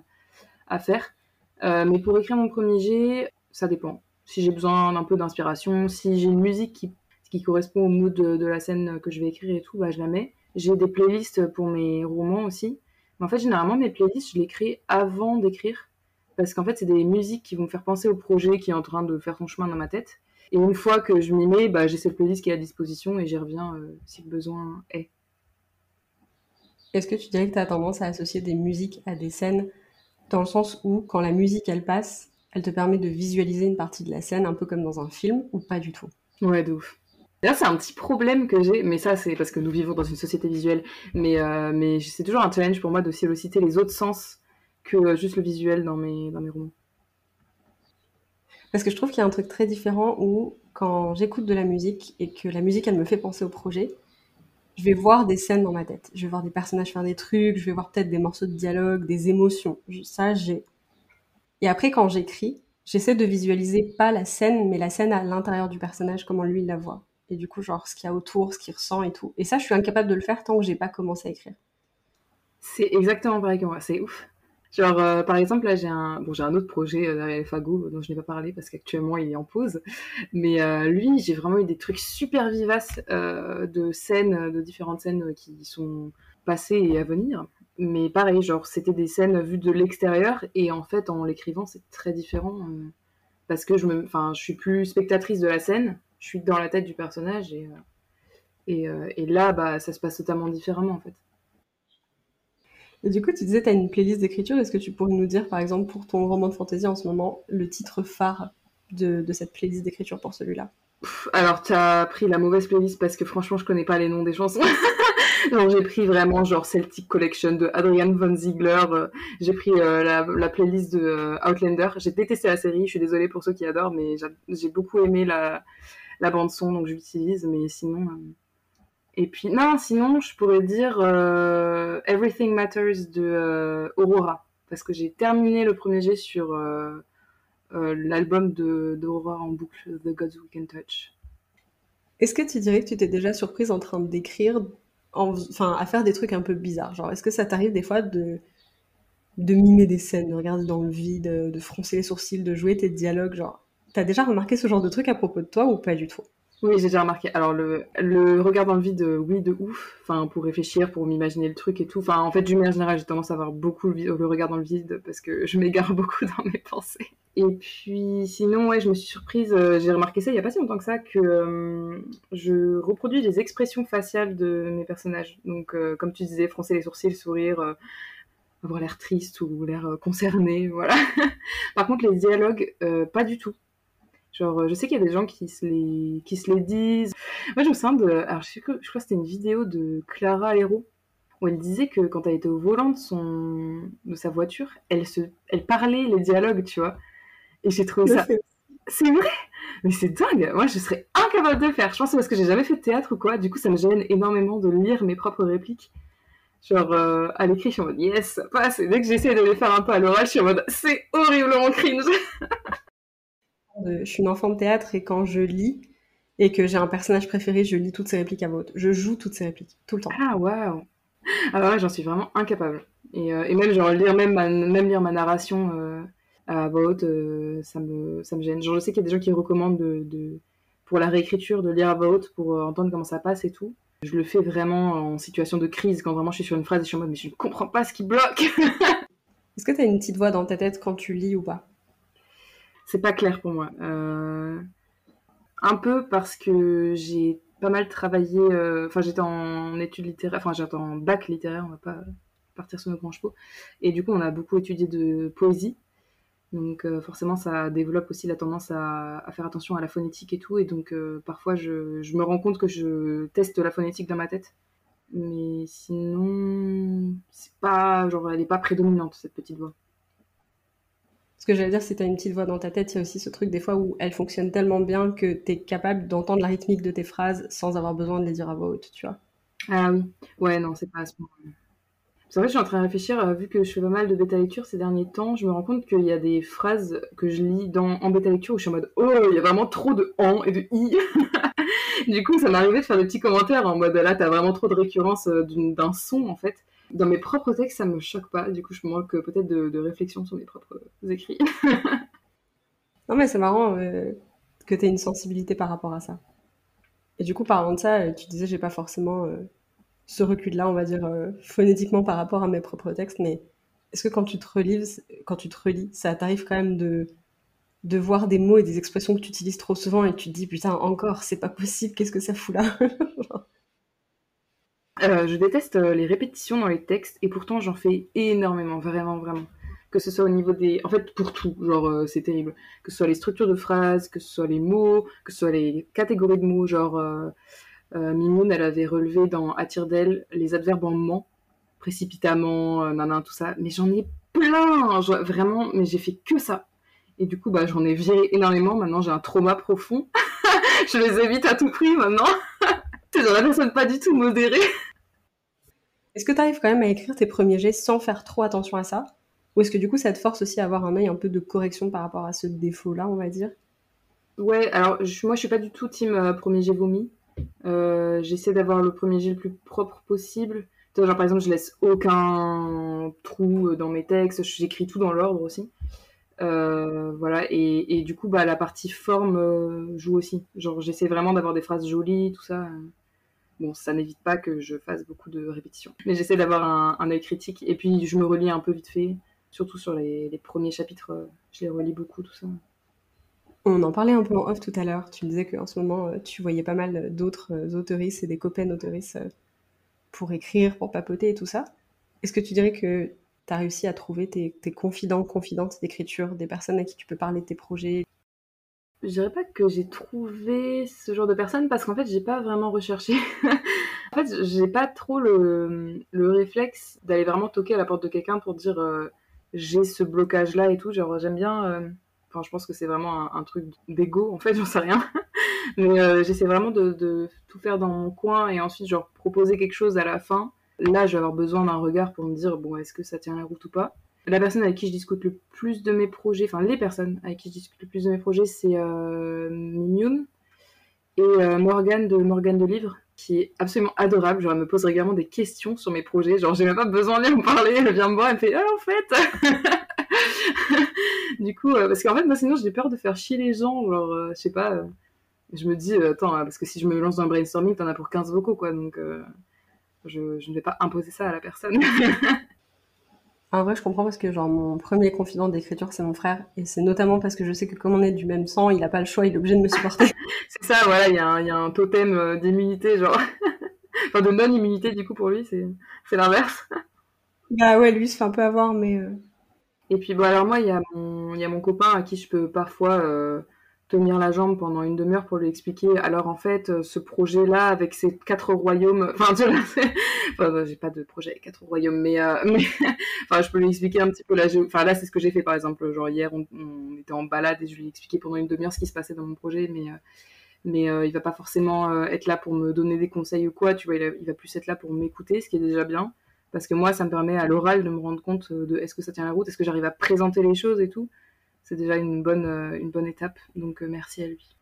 à, faire. mais pour écrire mon premier jet, ça dépend. Si j'ai besoin d'un peu d'inspiration, si j'ai une musique qui ce qui correspond au mood de, la scène que je vais écrire et tout, bah, je la mets. J'ai des playlists pour mes romans aussi. Mais en fait, généralement, mes playlists, je les crée avant d'écrire. Parce qu'en fait, c'est des musiques qui vont me faire penser au projet qui est en train de faire son chemin dans ma tête. Et une fois que je m'y mets, bah, j'ai cette playlist qui est à disposition et j'y reviens euh, si le besoin est. Est-ce que tu dirais que tu as tendance à associer des musiques à des scènes dans le sens où, quand la musique, elle passe, elle te permet de visualiser une partie de la scène un peu comme dans un film ou pas du tout? Ouais, de ouf. C'est un petit problème que j'ai, mais ça, c'est parce que nous vivons dans une société visuelle. Mais, euh, mais c'est toujours un challenge pour moi de solliciter les autres sens que juste le visuel dans mes, dans mes romans. Parce que je trouve qu'il y a un truc très différent où, quand j'écoute de la musique et que la musique, elle me fait penser au projet, je vais voir des scènes dans ma tête. Je vais voir des personnages faire des trucs, je vais voir peut-être des morceaux de dialogue, des émotions. Ça, j'ai. Et après, quand j'écris, j'essaie de visualiser pas la scène, mais la scène à l'intérieur du personnage, comment lui il la voit. Et du coup, genre, ce qu'il y a autour, ce qu'il ressent et tout. Et ça, je suis incapable de le faire tant que j'ai pas commencé à écrire. C'est exactement pareil que moi, c'est ouf. Genre, euh, par exemple, là, j'ai un, bon, j'ai un autre projet euh, Fago dont je n'ai pas parlé parce qu'actuellement il est en pause. Mais euh, lui, j'ai vraiment eu des trucs super vivaces de scènes, de différentes scènes qui sont passées et à venir. Mais pareil, genre, c'était des scènes vues de l'extérieur et en fait, en l'écrivant, c'est très différent parce que je me, je suis plus spectatrice de la scène, je suis dans la tête du personnage et et, et là, bah, ça se passe totalement différemment en fait. Et du coup, tu disais, tu as une playlist d'écriture. Est-ce que tu pourrais nous dire, par exemple, pour ton roman de fantasy en ce moment, le titre phare de, cette playlist d'écriture pour celui-là? Alors, tu as pris la mauvaise playlist parce que franchement, je connais pas les noms des chansons. *laughs* Donc, j'ai pris vraiment genre Celtic Collection de Adrian Von Ziegler. Euh, j'ai pris euh, la, playlist de euh, Outlander. J'ai détesté la série. Je suis désolée pour ceux qui adorent, mais j'ai beaucoup aimé la, la bande son, donc je l'utilise. Mais sinon, et puis, non, sinon, je pourrais dire euh, Everything Matters de euh, Aurora. Parce que j'ai terminé le premier jet sur euh, l'album d'Aurora en boucle, The Gods We Can Touch. Est-ce que tu dirais que tu t'es déjà surprise en train d'écrire, enfin, à faire des trucs un peu bizarres? Genre, est-ce que ça t'arrive des fois de, de mimer des scènes, de regarder dans le vide, de froncer les sourcils, de jouer tes dialogues Genre, t'as déjà remarqué ce genre de truc à propos de toi ou pas du tout? Oui, j'ai déjà remarqué. Alors, le, regard dans le vide, euh, oui, de ouf. Enfin, pour réfléchir, pour m'imaginer le truc et tout. Enfin, en fait, d'une manière générale, j'ai tendance à avoir beaucoup le, regard dans le vide parce que je m'égare *laughs* beaucoup dans mes pensées. Et puis, sinon, ouais, je me suis surprise. Euh, j'ai remarqué ça il y a pas si longtemps que ça que euh, je reproduis les expressions faciales de mes personnages. Donc, comme tu disais, froncer les sourcils, sourire avoir l'air triste ou l'air concerné, *laughs* voilà. Par contre, les dialogues, pas du tout. Genre, euh, je sais qu'il y a des gens qui se les, qui se les disent. Moi, je me souviens de. Alors, je, sais que, je crois que c'était une vidéo de Clara Hérault où elle disait que quand elle était au volant de, son, de sa voiture, elle, se, elle parlait les dialogues, tu vois. Et j'ai trouvé ça. C'est vrai Mais c'est dingue Moi, je serais incapable de le faire. Je pense que c'est parce que j'ai jamais fait de théâtre ou quoi. Du coup, ça me gêne énormément de lire mes propres répliques. Genre, euh, à l'écrit, je suis en mode yes, ça passe. Et dès que j'essaie de les faire un peu à l'oral, je suis en mode c'est horriblement cringe *laughs* je suis une enfant de théâtre et quand je lis et que j'ai un personnage préféré, je lis toutes ses répliques à voix Je joue toutes ses répliques, tout le temps. Ah, waouh Alors ouais, j'en suis vraiment incapable. Et, euh, et, même, genre, lire même, ma, même lire ma narration euh, à voix haute, euh, ça, me, ça me gêne. Genre, je sais qu'il y a des gens qui recommandent de, de, pour la réécriture de lire à voix haute pour entendre comment ça passe et tout. Je le fais vraiment en situation de crise, quand vraiment je suis sur une phrase et je suis en mode, mais je ne comprends pas ce qui bloque *laughs* Est-ce que tu as une petite voix dans ta tête quand tu lis ou pas? C'est pas clair pour moi. Euh, un peu parce que j'ai pas mal travaillé. Euh, enfin, j'étais en études littéraires. Enfin, j'étais en bac littéraire. On va pas partir sur nos grands chevaux. Et du coup, on a beaucoup étudié de poésie. Donc euh, forcément, ça développe aussi la tendance à, faire attention à la phonétique et tout. Et donc parfois, je, je, me rends compte que je teste la phonétique dans ma tête. Mais sinon, c'est pas genre, elle est pas prédominante cette petite voix. Ce que j'allais dire, si tu as une petite voix dans ta tête, il y a aussi ce truc des fois où elle fonctionne tellement bien que tu es capable d'entendre la rythmique de tes phrases sans avoir besoin de les dire à voix haute, tu vois. Ah oui, ouais, non, c'est pas à ce moment-là. C'est vrai, je suis en train de réfléchir, euh, vu que je fais pas mal de bêta lecture ces derniers temps, je me rends compte qu'il y a des phrases que je lis dans, en bêta lecture où je suis en mode Oh, il y a vraiment trop de en et de i. *laughs* du coup, ça m'arrivait de faire des petits commentaires en mode Là, t'as vraiment trop de récurrence euh, d'un son en fait. Dans mes propres textes, ça me choque pas. Du coup, je manque peut-être de, réflexion sur mes propres écrits. *laughs* non, mais c'est marrant euh, que tu aies une sensibilité par rapport à ça. Et du coup, parlant de ça, euh, tu disais, j'ai pas forcément euh, ce recul-là, on va dire, phonétiquement par rapport à mes propres textes, mais est-ce que quand tu te relis, quand tu te relis, ça t'arrive quand même de, de voir des mots et des expressions que tu utilises trop souvent et tu te dis, putain, encore, c'est pas possible, qu'est-ce que ça fout là? *laughs* Euh, je déteste euh, les répétitions dans les textes et pourtant j'en fais énormément, vraiment, vraiment. que ce soit au niveau des... En fait, pour tout, genre, euh, c'est terrible. Que ce soit les structures de phrases, que ce soit les mots, que ce soit les catégories de mots, genre... Euh, euh Mimoun, elle avait relevé dans Attire d'elle les adverbes en ment, précipitamment, nanan, tout ça. Mais j'en ai plein, vraiment, mais j'ai fait que ça. Et du coup, bah, j'en ai viré énormément. Maintenant, j'ai un trauma profond. *laughs* je les évite à tout prix maintenant. C'est genre la personne pas du tout modérée. Est-ce que tu arrives quand même à écrire tes premiers jets sans faire trop attention à ça? Ou est-ce que du coup, ça te force aussi à avoir un œil un peu de correction par rapport à ce défaut-là, on va dire? Ouais, alors moi, je suis pas du tout team euh, premier jet vomi. Euh, j'essaie d'avoir le premier jet le plus propre possible. Genre, par exemple, je laisse aucun trou euh, dans mes textes, j'écris tout dans l'ordre aussi. voilà, et, du coup, bah, la partie forme joue aussi. Genre, j'essaie vraiment d'avoir des phrases jolies, tout ça. Bon, ça n'évite pas que je fasse beaucoup de répétitions. Mais j'essaie d'avoir un, œil critique. Et puis, je me relis un peu vite fait, surtout sur les, premiers chapitres. Euh, je les relis beaucoup, tout ça. On en parlait un peu en off tout à l'heure. Tu me disais qu'en ce moment, euh, tu voyais pas mal d'autres euh, autoristes et des copains autoristes pour écrire, pour papoter et tout ça. Est-ce que tu dirais que tu as réussi à trouver tes, tes confidents, confidentes d'écriture, des personnes à qui tu peux parler de tes projets, je dirais pas que j'ai trouvé ce genre de personne parce qu'en fait, j'ai pas vraiment recherché. *laughs* en fait, j'ai pas trop le, le réflexe d'aller vraiment toquer à la porte de quelqu'un pour dire euh, j'ai ce blocage là et tout. Genre, j'aime bien. Euh, enfin, je pense que c'est vraiment un, truc d'ego en fait, *laughs* j'en sais rien. Mais euh, j'essaie vraiment de, de, tout faire dans mon coin et ensuite, genre, proposer quelque chose à la fin. Là, je vais avoir besoin d'un regard pour me dire bon, est-ce que ça tient la route ou pas? La personne avec qui je discute le plus de mes projets, enfin les personnes avec qui je discute le plus de mes projets, c'est euh, et euh, Morgane de Morgane de Livre, qui est absolument adorable. Genre, elle me pose régulièrement des questions sur mes projets. Genre, j'ai même pas besoin de lui parler. Elle vient me voir, elle me fait Ah, en fait *laughs* Du coup, euh, parce qu'en fait, moi, sinon, j'ai peur de faire chier les gens. Genre, euh, je sais pas. je me dis, attends, parce que si je me lance dans un brainstorming, t'en as pour 15 vocaux, quoi. Donc, je ne vais pas imposer ça à la personne. *laughs* En vrai, je comprends parce que genre mon premier confident d'écriture, c'est mon frère, et c'est notamment parce que je sais que comme on est du même sang, il a pas le choix, il est obligé de me supporter. *laughs* c'est ça, voilà, il y, a un totem euh, d'immunité, genre, *laughs* enfin de non-immunité du coup pour lui, c'est l'inverse. Bah ouais, lui se fait un peu avoir, mais. Euh. Et puis bon, alors moi, il y a mon, il y a mon copain à qui je peux parfois euh, tenir la jambe pendant une demi-heure pour lui expliquer. Alors en fait, euh, ce projet-là avec ces quatre royaumes, *laughs* enfin tu j'ai pas de projet avec quatre royaumes, mais, euh, *laughs* enfin je peux lui expliquer un petit peu là. Enfin là, c'est ce que j'ai fait par exemple. Genre hier, on, était en balade et je lui ai expliqué pendant une demi-heure ce qui se passait dans mon projet, mais euh, mais il va pas forcément être là pour me donner des conseils ou quoi. Tu vois, il, il va plus être là pour m'écouter, ce qui est déjà bien. Parce que moi, ça me permet à l'oral de me rendre compte de est-ce que ça tient la route, est-ce que j'arrive à présenter les choses et tout c'est déjà une bonne, euh, une bonne étape. Donc euh, merci à lui.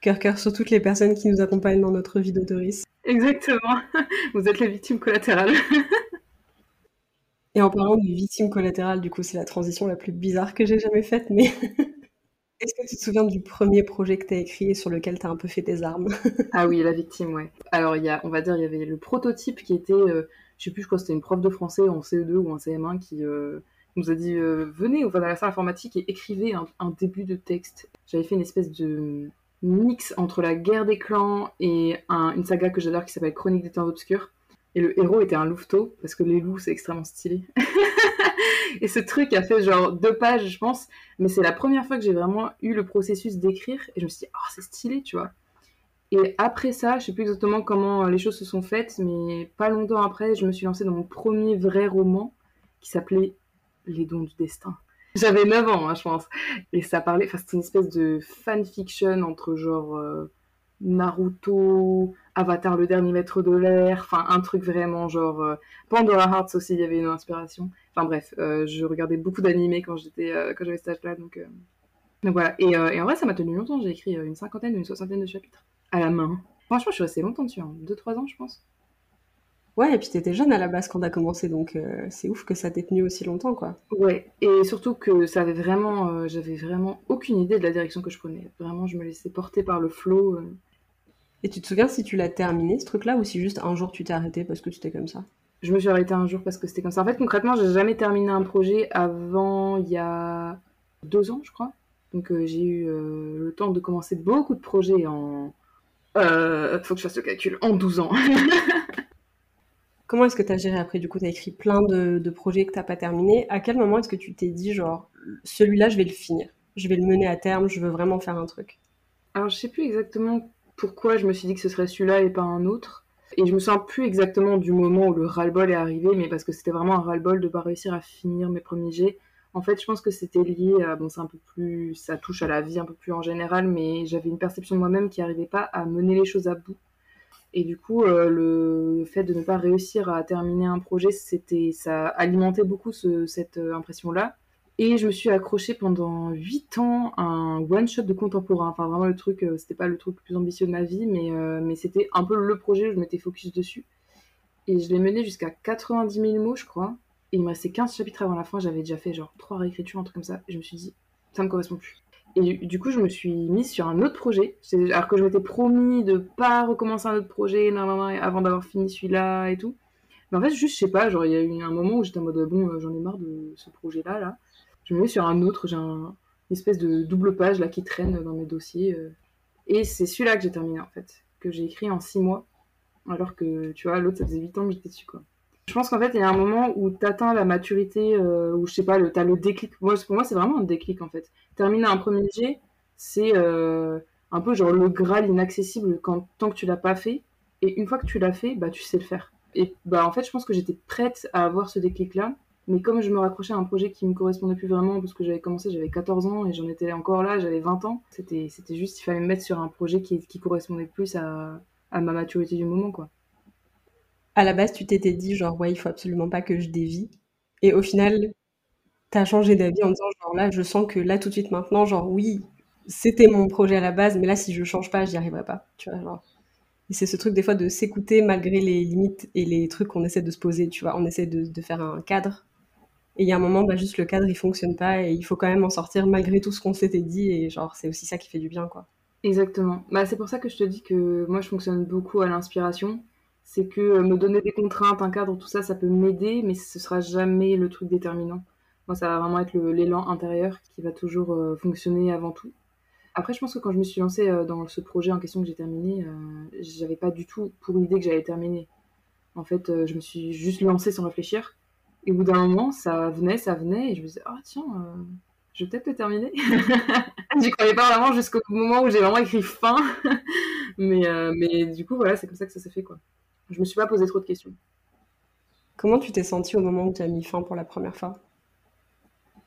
Cœur cœur sur toutes les personnes qui nous accompagnent dans notre vie d'autoris. Exactement. *laughs* Vous êtes les victimes collatérales. *laughs* Et en parlant de victimes collatérales, du coup, c'est la transition la plus bizarre que j'ai jamais faite, mais *laughs* est-ce que tu te souviens du premier projet que tu as écrit et sur lequel tu as un peu fait tes armes? Ah oui, la victime, ouais. Alors, il y a, on va dire, il y avait le prototype qui était, euh, je sais plus, je crois que c'était une prof de français en CE2 ou en CM1 qui, nous a dit euh, venez, on va dans la salle informatique et écrivez un, début de texte. J'avais fait une espèce de mix entre la guerre des clans et une saga que j'adore qui s'appelle Chronique des temps obscurs. Et le héros était un louveteau, parce que les loups, c'est extrêmement stylé. *laughs* et ce truc a fait genre deux pages, je pense. Mais c'est la première fois que j'ai vraiment eu le processus d'écrire. Et je me suis dit, oh, c'est stylé, tu vois. Et après ça, je sais plus exactement comment les choses se sont faites, mais pas longtemps après, je me suis lancée dans mon premier vrai roman qui s'appelait les dons du destin. J'avais 9 ans, hein, je pense. Et ça parlait, enfin, c'était une espèce de fanfiction entre genre euh, Naruto, Avatar le dernier maître de l'air, enfin, un truc vraiment genre. Euh, Pandora Hearts aussi, il y avait une inspiration. Enfin, bref, euh, je regardais beaucoup d'animés quand j'étais, quand j'avais cet âge-là, donc. Voilà. Et, en vrai, ça m'a tenu longtemps. J'ai écrit une cinquantaine ou une soixantaine de chapitres à la main. Franchement, je suis restée longtemps dessus, 2-3 hein. ans, je pense. Ouais, et puis t'étais jeune à la base quand t'as commencé, donc euh, c'est ouf que ça t'ait tenu aussi longtemps, quoi. Ouais, et surtout que ça avait vraiment, euh, j'avais vraiment aucune idée de la direction que je prenais. Vraiment, je me laissais porter par le flot. Euh. Et tu te souviens si tu l'as terminé, ce truc-là, ou si juste un jour tu t'es arrêté parce que tu étais comme ça? Je me suis arrêtée un jour parce que c'était comme ça. En fait, concrètement, j'ai jamais terminé un projet avant il y a deux ans, je crois. Donc j'ai eu le temps de commencer beaucoup de projets en... faut que je fasse le calcul, en 12 ans. *laughs* Comment est-ce que tu as géré après Du coup, tu as écrit plein de, projets que tu n'as pas terminés. À quel moment est-ce que tu t'es dit, genre, celui-là, je vais le finir? Je vais le mener à terme, je veux vraiment faire un truc? Alors, je sais plus exactement pourquoi je me suis dit que ce serait celui-là et pas un autre. Et je me souviens plus exactement du moment où le ras-le-bol est arrivé, mais parce que c'était vraiment un ras-le-bol de pas réussir à finir mes premiers jets. En fait, je pense que c'était lié à, bon, c'est un peu plus, ça touche à la vie un peu plus en général, mais j'avais une perception de moi-même qui n'arrivait pas à mener les choses à bout. Et du coup, euh, le fait de ne pas réussir à terminer un projet, c'était, ça alimentait beaucoup cette euh, impression-là. Et je me suis accrochée pendant 8 ans à un one-shot de contemporain. Enfin, vraiment, le truc, euh, c'était pas le truc le plus ambitieux de ma vie, mais, mais c'était un peu le projet où je m'étais focus dessus. Et je l'ai mené jusqu'à 90 000 mots, je crois. Et il me restait 15 chapitres avant la fin. J'avais déjà fait genre 3 réécritures, un truc comme ça. Et je me suis dit, ça me correspond plus. Et du coup, je me suis mise sur un autre projet. Alors que je m'étais promis de pas recommencer un autre projet avant d'avoir fini celui-là et tout. Mais en fait, juste, je sais pas, genre, il y a eu un moment où j'étais en mode, bon, euh, j'en ai marre de ce projet-là, là. Je me mets sur un autre, j'ai un, une espèce de double page, là, qui traîne dans mes dossiers. Euh. Et c'est celui-là que j'ai terminé, en fait. Que j'ai écrit en six mois. Alors que, tu vois, l'autre, ça faisait huit ans que j'étais dessus, quoi. Je pense qu'en fait, il y a un moment où tu atteins la maturité, euh, où je sais pas, tu as le déclic. Pour moi, c'est vraiment un déclic en fait. Terminer un premier jet, c'est euh, un peu genre le graal inaccessible tant que tu l'as pas fait. Et une fois que tu l'as fait, bah, tu sais le faire. Et bah, en fait, je pense que j'étais prête à avoir ce déclic-là. Mais comme je me raccrochais à un projet qui me correspondait plus vraiment, parce que j'avais commencé, j'avais 14 ans et j'en étais encore là, j'avais 20 ans, c'était juste, il fallait me mettre sur un projet qui, qui correspondait plus à, à ma maturité du moment, quoi à la base, tu t'étais dit, genre, ouais, il faut absolument pas que je dévie. Et au final, t'as changé d'avis en disant, genre, là, je sens que là, tout de suite, maintenant, genre, oui, c'était mon projet à la base, mais là, si je change pas, j'y arriverai pas. Tu vois, genre. C'est ce truc, des fois, de s'écouter malgré les limites et les trucs qu'on essaie de se poser, tu vois. On essaie de, faire un cadre. Et il y a un moment, bah, juste le cadre, il fonctionne pas et il faut quand même en sortir malgré tout ce qu'on s'était dit. Et genre, c'est aussi ça qui fait du bien, quoi. Exactement. Bah, c'est pour ça que je te dis que moi, je fonctionne beaucoup à l'inspiration c'est que euh, me donner des contraintes, un cadre, tout ça, ça peut m'aider, mais ce sera jamais le truc déterminant. Moi, ça va vraiment être l'élan intérieur qui va toujours euh, fonctionner avant tout. Après, je pense que quand je me suis lancée euh, dans ce projet en question que j'ai terminé, j'avais pas du tout pour l'idée que j'allais terminer. En fait, je me suis juste lancée sans réfléchir. Et au bout d'un moment, ça venait, ça venait, et je me disais, ah tiens, je vais peut-être le terminer. *laughs* J'y croyais pas vraiment jusqu'au moment où j'ai vraiment écrit fin. *laughs* mais, mais du coup, voilà, c'est comme ça que ça s'est fait, quoi je me suis pas posé trop de questions. Comment tu t'es sentie au moment où tu as mis fin pour la première fois?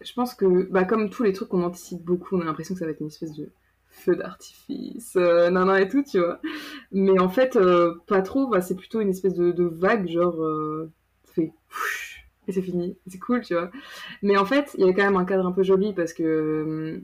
Je pense que, bah, comme tous les trucs qu'on anticipe beaucoup, on a l'impression que ça va être une espèce de feu d'artifice, euh, nan, et tout, tu vois. Mais en fait, euh, pas trop, bah, c'est plutôt une espèce de, vague, genre, euh, ça fait et c'est fini, c'est cool, tu vois. Mais en fait, il y avait quand même un cadre un peu joli parce que euh,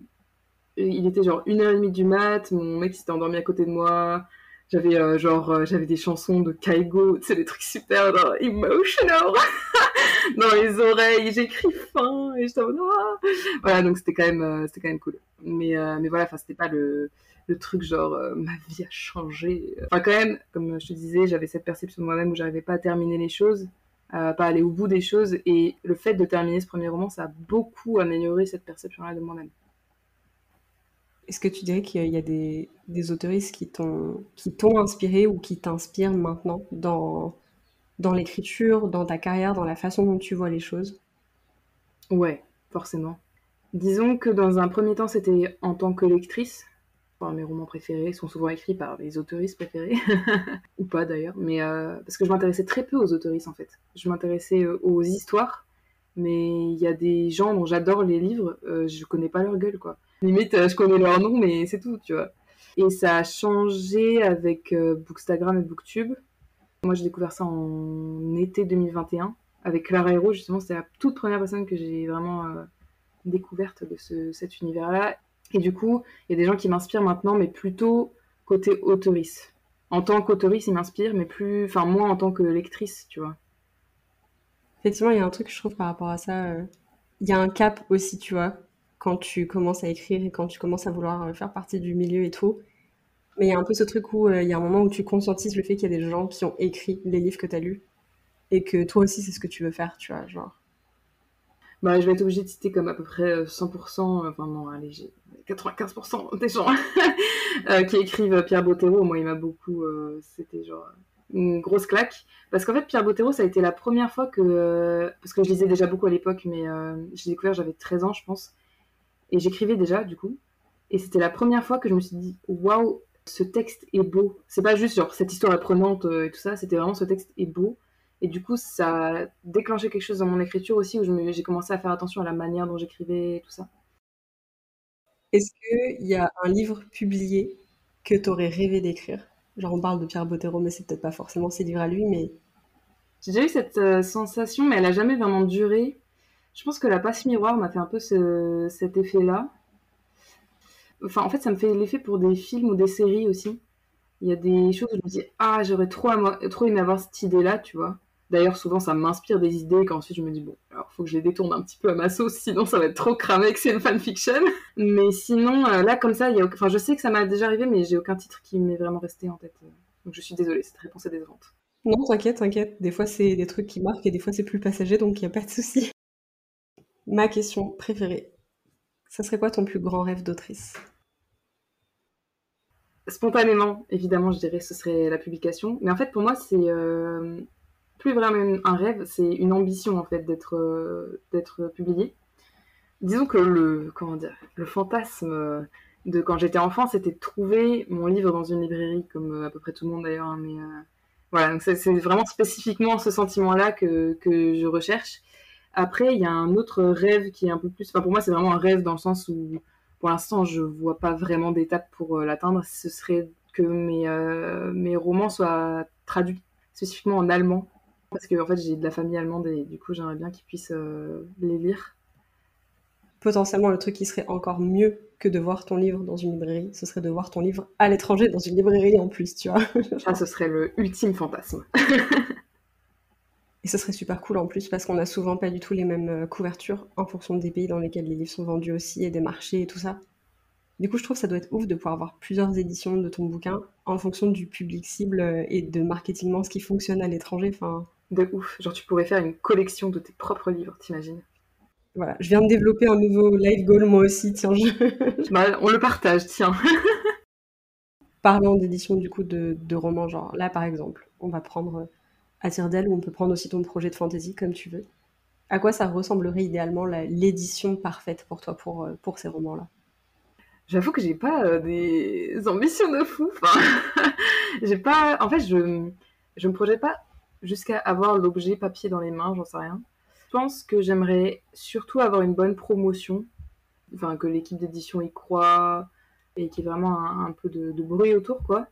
il était genre une heure et demie du mat, mon mec s'était endormi à côté de moi, j'avais euh, genre euh, j'avais des chansons de Kaigo, sais des trucs super genre, emotional *laughs* dans les oreilles, j'écris fin et mode ah. voilà donc c'était quand même euh, c'était quand même cool. Mais mais voilà, enfin c'était pas le le truc genre ma vie a changé. Enfin quand même comme je te disais, j'avais cette perception de moi-même où j'arrivais pas à terminer les choses. pas aller au bout des choses et le fait de terminer ce premier roman ça a beaucoup amélioré cette perception là de moi-même. Est-ce que tu dirais qu'il y a des, des autoristes qui t'ont, inspiré ou qui t'inspirent maintenant dans, dans l'écriture, dans ta carrière, dans la façon dont tu vois les choses? Ouais, forcément. Disons que dans un premier temps, c'était en tant que lectrice. mes romans préférés sont souvent écrits par les autoristes préférés, *laughs* ou pas d'ailleurs, mais euh, parce que je m'intéressais très peu aux autoristes en fait. Je m'intéressais euh, aux histoires, mais il y a des gens dont j'adore les livres, euh, je connais pas leur gueule quoi. Limite, euh, je connais leur nom, mais c'est tout, tu vois. Et ça a changé avec euh, Bookstagram et Booktube. Moi, j'ai découvert ça en été 2021 avec Clara Hero, justement. C'était la toute première personne que j'ai vraiment euh, découverte de ce, cet univers-là. Et du coup, il y a des gens qui m'inspirent maintenant, mais plutôt côté autorice. En tant qu'autorice, ils m'inspirent, mais plus, enfin, moins en tant que lectrice, tu vois. Effectivement, il y a un truc, je trouve, par rapport à ça. Il y a un cap aussi, tu vois quand tu commences à écrire et quand tu commences à vouloir euh, faire partie du milieu et tout. Mais il y a un peu ce truc où euh, il y a un moment où tu conscientises le fait qu'il y a des gens qui ont écrit les livres que tu as lus et que toi aussi c'est ce que tu veux faire, tu vois, genre. Bah, je vais être obligée de citer comme à peu près 100%, euh, enfin non, allez, j'ai 95% des gens *laughs* qui écrivent Pierre Bottero, moi il m'a beaucoup, c'était genre une grosse claque. Parce qu'en fait, Pierre Bottero, ça a été la première fois que. Parce que je lisais déjà beaucoup à l'époque, mais euh, j'ai découvert, j'avais 13 ans, je pense. Et j'écrivais déjà, du coup. Et c'était la première fois que je me suis dit, waouh, ce texte est beau. C'est pas juste genre cette histoire apprenante euh, et tout ça, c'était vraiment ce texte est beau. Et du coup, ça a déclenché quelque chose dans mon écriture aussi, où j'ai commencé à faire attention à la manière dont j'écrivais et tout ça. Est-ce qu'il y a un livre publié que tu aurais rêvé d'écrire? Genre, on parle de Pierre Bottero, mais c'est peut-être pas forcément ses livres à lui, mais. J'ai déjà eu cette euh, sensation, mais elle a jamais vraiment duré. Je pense que la passe miroir m'a fait un peu cet effet-là. Enfin, en fait, ça me fait l'effet pour des films ou des séries aussi. Il y a des choses où je me dis, ah, j'aurais trop, trop aimé avoir cette idée-là, tu vois. D'ailleurs, souvent, ça m'inspire des idées qu'ensuite je me dis, bon, alors faut que je les détourne un petit peu à ma sauce, *laughs* sinon ça va être trop cramé que c'est une fanfiction. Mais sinon, euh, là, comme ça, il a... enfin, je sais que ça m'a déjà arrivé, mais j'ai aucun titre qui m'est vraiment resté en tête. Donc je suis désolée, cette réponse est décevante. Non, t'inquiète, t'inquiète. Des fois, c'est des trucs qui marquent et des fois, c'est plus passager, donc il n'y a pas de souci. Ma question préférée, ça serait quoi ton plus grand rêve d'autrice? Spontanément, évidemment, je dirais ce serait la publication. Mais en fait, pour moi, c'est euh, plus vraiment un rêve, c'est une ambition en fait d'être euh, d'être publié. Disons que le comment dire, le fantasme de quand j'étais enfant, c'était de trouver mon livre dans une librairie, comme euh, à peu près tout le monde d'ailleurs. Hein, mais euh, voilà, c'est vraiment spécifiquement ce sentiment-là que, que je recherche. Après, il y a un autre rêve qui est un peu plus. Enfin, pour moi, c'est vraiment un rêve dans le sens où, pour l'instant, je vois pas vraiment d'étape pour l'atteindre. Ce serait que mes, mes romans soient traduits spécifiquement en allemand parce que en fait j'ai de la famille allemande et du coup j'aimerais bien qu'ils puissent euh, les lire. Potentiellement le truc qui serait encore mieux que de voir ton livre dans une librairie, ce serait de voir ton livre à l'étranger dans une librairie en plus, tu vois. Ça ce serait le ultime fantasme. *laughs* et ce serait super cool en plus parce qu'on a souvent pas du tout les mêmes euh, couvertures en fonction des pays dans lesquels les livres sont vendus aussi et des marchés et tout ça. Du coup, je trouve que ça doit être ouf de pouvoir avoir plusieurs éditions de ton bouquin en fonction du public cible euh, et de marketingment ce qui fonctionne à l'étranger. Enfin, de ouf. Genre, tu pourrais faire une collection de tes propres livres, t'imagines Voilà, je viens de développer un nouveau life goal moi aussi, tiens. *laughs* Bah, on le partage, tiens. *laughs* Parlant d'édition du coup de, romans, genre là par exemple, on va prendre Atirdel ou on peut prendre aussi ton projet de fantasy comme tu veux. À quoi ça ressemblerait idéalement l'édition parfaite pour toi pour, euh, pour ces romans-là? J'avoue que j'ai pas euh, des ambitions de fou. *laughs* J'ai pas. En fait, je je me projette pas jusqu'à avoir l'objet papier dans les mains, j'en sais rien. Je pense que j'aimerais surtout avoir une bonne promotion, enfin que l'équipe d'édition y croit et qu'il y ait vraiment un, peu de, bruit autour, quoi.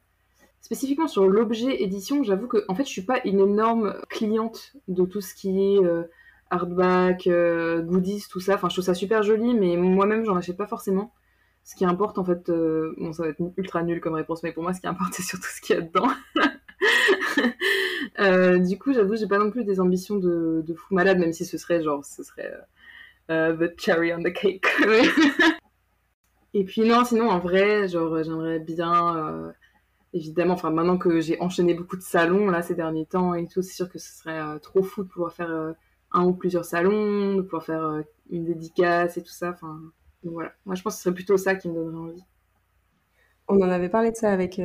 Spécifiquement sur l'objet édition, j'avoue que en fait je suis pas une énorme cliente de tout ce qui est euh, hardback, euh, goodies, tout ça. Enfin, je trouve ça super joli, mais moi-même j'en achète pas forcément. Ce qui importe en fait, euh, bon ça va être ultra nul comme réponse, mais pour moi ce qui importe *laughs* c'est surtout ce qu'il y a dedans. *laughs* Euh, du coup, j'avoue, j'ai pas non plus des ambitions de, fou malade, même si ce serait genre, ce serait euh, euh, the cherry on the cake. *laughs* Et puis non, sinon en vrai, genre j'aimerais bien, évidemment, enfin maintenant que j'ai enchaîné beaucoup de salons là ces derniers temps et tout, c'est sûr que ce serait trop fou de pouvoir faire un ou plusieurs salons, de pouvoir faire une dédicace et tout ça. Enfin, voilà. Moi, je pense que ce serait plutôt ça qui me donnerait envie. On en avait parlé de ça avec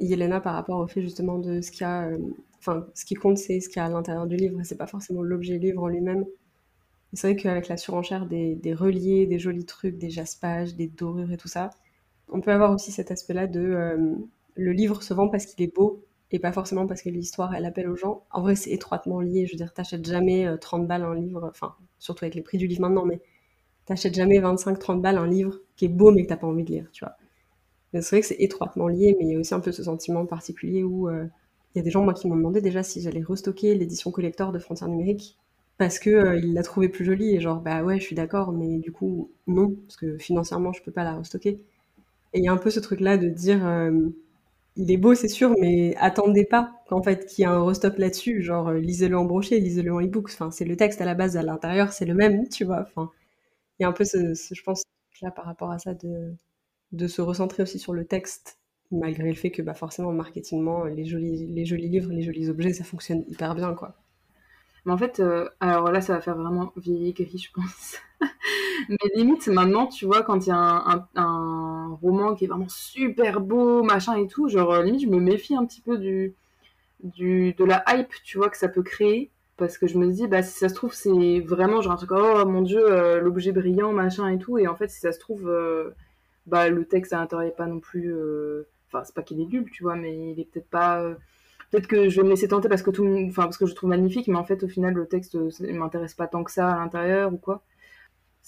Yelena par rapport au fait justement de ce qu'il a, euh, enfin, ce qui compte, c'est ce qu'il y a à l'intérieur du livre, c'est pas forcément l'objet livre en lui-même. C'est vrai qu'avec la surenchère des, reliés, des jolis trucs, des jaspages, des dorures et tout ça, on peut avoir aussi cet aspect-là de euh, le livre se vend parce qu'il est beau et pas forcément parce que l'histoire elle appelle aux gens. En vrai, c'est étroitement lié. Je veux dire, t'achètes jamais 30 euh, balles un livre, enfin, surtout avec les prix du livre maintenant, mais t'achètes jamais 25-30 balles un livre qui est beau mais que t'as pas envie de lire, tu vois. C'est vrai que c'est étroitement lié, mais il y a aussi un peu ce sentiment particulier où euh, il y a des gens moi qui m'ont demandé déjà si j'allais restocker l'édition collector de Frontières numériques parce que euh, l'a trouvé plus jolie et genre bah ouais je suis d'accord mais du coup non parce que financièrement je peux pas la restocker. Et il y a un peu ce truc là de dire euh, il est beau c'est sûr mais attendez pas qu'en fait qu'il y ait un restock là-dessus genre lisez-le en brochet, lisez-le en e-book. Enfin c'est le texte à la base à l'intérieur c'est le même tu vois. Enfin il y a un peu ce, je pense là par rapport à ça de se recentrer aussi sur le texte, malgré le fait que bah, forcément, marketingement, les jolis, les jolis livres, les jolis objets, ça fonctionne hyper bien, quoi. Mais en fait, euh, alors là, ça va faire vraiment vieille gris, je pense. *laughs* Mais limite, maintenant, tu vois, quand il y a un, roman qui est vraiment super beau, machin et tout, genre, limite, je me méfie un petit peu du, de la hype, tu vois, que ça peut créer. Parce que je me dis, bah, si ça se trouve, c'est vraiment genre un truc, oh mon dieu, euh, l'objet brillant, machin et tout. Et en fait, si ça se trouve, euh, bah, le texte à l'intérieur pas non plus. Euh, enfin, c'est pas qu'il est nul, tu vois, mais il est peut-être pas. Peut-être que je vais me laisser tenter parce que, tout... enfin, parce que je trouve magnifique, mais en fait, au final, le texte ne m'intéresse pas tant que ça à l'intérieur ou quoi.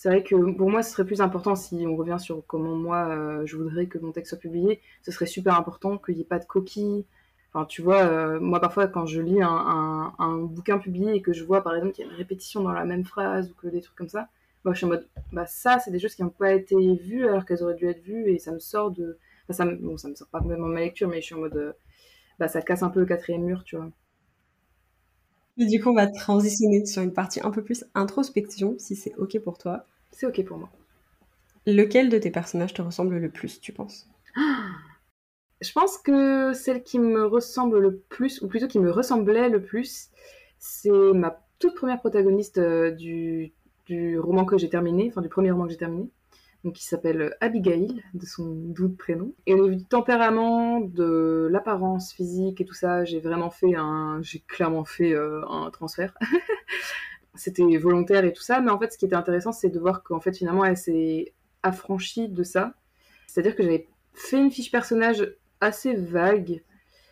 C'est vrai que pour moi, ce serait plus important si on revient sur comment moi je voudrais que mon texte soit publié. Ce serait super important qu'il n'y ait pas de coquilles, Enfin, tu vois, euh, moi parfois quand je lis un, bouquin publié et que je vois par exemple qu'il y a une répétition dans la même phrase ou que des trucs comme ça, moi je suis en mode, bah ça c'est des choses qui n'ont pas été vues alors qu'elles auraient dû être vues et ça me sort de, ça me, bon ça me sort pas même en ma lecture mais je suis en mode, euh, bah ça casse un peu le quatrième mur, tu vois. Et du coup on va transitionner sur une partie un peu plus introspection si c'est ok pour toi. C'est ok pour moi. Lequel de tes personnages te ressemble le plus, tu penses? *gasps* Je pense que celle qui me ressemble le plus, ou plutôt qui me ressemblait le plus, c'est ma toute première protagoniste euh, du, roman que j'ai terminé, enfin du premier roman que j'ai terminé, donc qui s'appelle Abigail, de son doux prénom. Et au niveau du tempérament, de l'apparence physique et tout ça, j'ai vraiment fait un, j'ai clairement fait euh, un transfert. *laughs* C'était volontaire et tout ça, mais en fait, ce qui était intéressant, c'est de voir qu'en fait, finalement, elle s'est affranchie de ça. C'est-à-dire que j'avais fait une fiche personnage assez vague.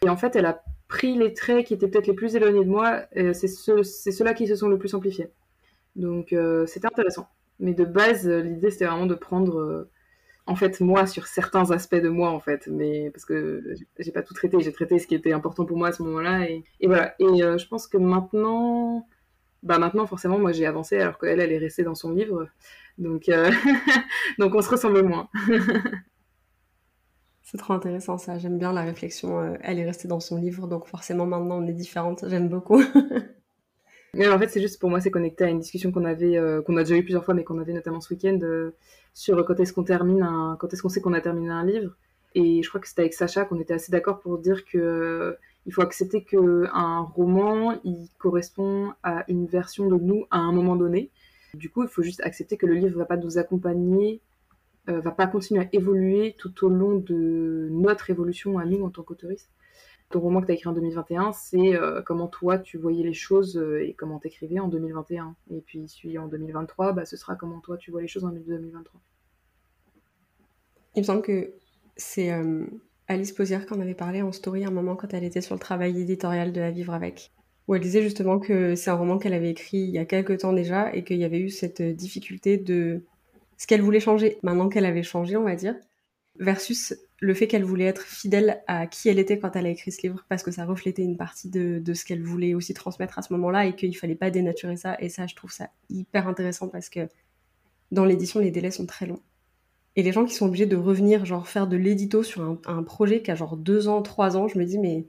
Et en fait, elle a pris les traits qui étaient peut-être les plus éloignés de moi. C'est ceux-là qui se sont le plus amplifiés. Donc, euh, c'était intéressant. Mais de base, l'idée, c'était vraiment de prendre, euh, en fait, moi sur certains aspects de moi, en fait. Mais parce que j'ai pas tout traité. J'ai traité ce qui était important pour moi à ce moment-là. Et, voilà. Et euh, je pense que maintenant, bah maintenant, forcément, moi, j'ai avancé alors qu'elle, elle est restée dans son livre. Donc, *laughs* donc on se ressemble moins. *laughs* C'est trop intéressant ça, j'aime bien la réflexion. Euh, elle est restée dans son livre, donc forcément maintenant on est différentes, j'aime beaucoup. *laughs* mais en fait, c'est juste pour moi, c'est connecté à une discussion qu'on avait, euh, qu'on a déjà eu plusieurs fois, mais qu'on avait notamment ce week-end euh, sur quand est-ce qu'on termine, quand est-ce qu'on sait qu'on a terminé un livre. Et je crois que c'était avec Sacha qu'on était assez d'accord pour dire que il faut accepter que un roman, il correspond à une version de nous à un moment donné. Du coup, il faut juste accepter que le livre va pas nous accompagner euh, va pas continuer à évoluer tout au long de notre évolution à nous en tant qu'autoriste. Ton roman que tu as écrit en 2021, c'est euh, comment toi tu voyais les choses euh, et comment t'écrivais en 2021. Et puis celui en 2023, bah, ce sera comment toi tu vois les choses en 2023. Il me semble que c'est Alice Posière qu'on avait parlé en story un moment quand elle était sur le travail éditorial de À vivre avec. Où elle disait justement que c'est un roman qu'elle avait écrit il y a quelques temps déjà et qu'il y avait eu cette difficulté de ce qu'elle voulait changer maintenant qu'elle avait changé, on va dire, versus le fait qu'elle voulait être fidèle à qui elle était quand elle a écrit ce livre, parce que ça reflétait une partie de, ce qu'elle voulait aussi transmettre à ce moment-là et qu'il fallait pas dénaturer ça. Et ça, je trouve ça hyper intéressant parce que dans l'édition, les délais sont très longs. Et les gens qui sont obligés de revenir, genre faire de l'édito sur un, projet qui a genre deux ans, trois ans, je me dis, mais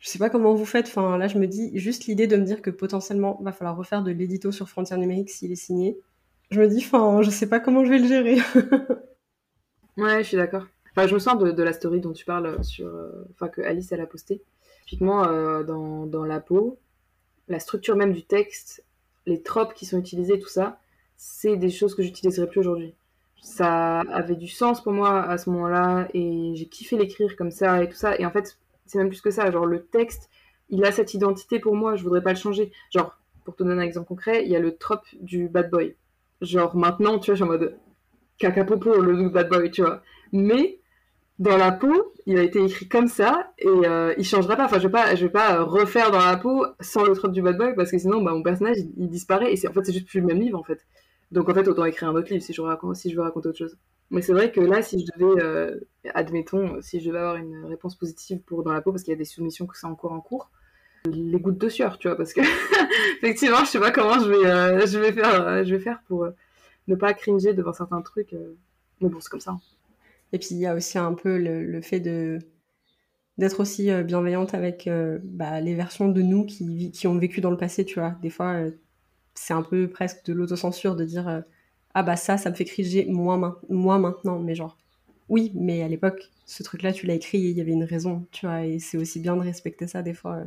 je sais pas comment vous faites. Enfin, là, je me dis juste l'idée de me dire que potentiellement, va falloir refaire de l'édito sur Frontières numériques s'il est signé je me dis, enfin, je sais pas comment je vais le gérer. *laughs* ouais, je suis d'accord. Enfin, je me sens de, la story dont tu parles, sur, euh, enfin, que Alice, elle a posté. Typiquement, euh, dans, dans la peau, la structure même du texte, les tropes qui sont utilisés, tout ça, c'est des choses que j'utiliserai plus aujourd'hui. Ça avait du sens pour moi à ce moment-là et j'ai kiffé l'écrire comme ça et tout ça. Et en fait, c'est même plus que ça. Genre, le texte, il a cette identité pour moi, je voudrais pas le changer. Genre, pour te donner un exemple concret, il y a le trope du bad boy. Genre maintenant, tu vois, je suis en mode caca popo, le bad boy, tu vois. Mais dans la peau, il a été écrit comme ça et euh, il changera pas. Enfin, je vais pas, je vais pas refaire dans la peau sans le trope du bad boy parce que sinon, bah, mon personnage il, disparaît et c'est en fait c'est juste plus le même livre en fait. Donc en fait, autant écrire un autre livre si je veux raconter autre chose. Mais c'est vrai que là, si je devais, euh, admettons, si je devais avoir une réponse positive pour dans la peau parce qu'il y a des soumissions que c'est encore en cours, les gouttes de sueur, tu vois, parce que *laughs* effectivement, je sais pas comment je vais, euh, je vais faire, euh, je vais faire pour euh, ne pas cringer devant certains trucs. mais bon, c'est comme ça. Et puis il y a aussi un peu le, fait de d'être aussi bienveillante avec bah, les versions de nous qui, ont vécu dans le passé, tu vois. Des fois, c'est un peu presque de l'autocensure de dire ah bah ça, ça me fait cringer moi, moi maintenant, mais genre oui, mais à l'époque, ce truc-là, tu l'as écrit, il y avait une raison, tu vois, et c'est aussi bien de respecter ça des fois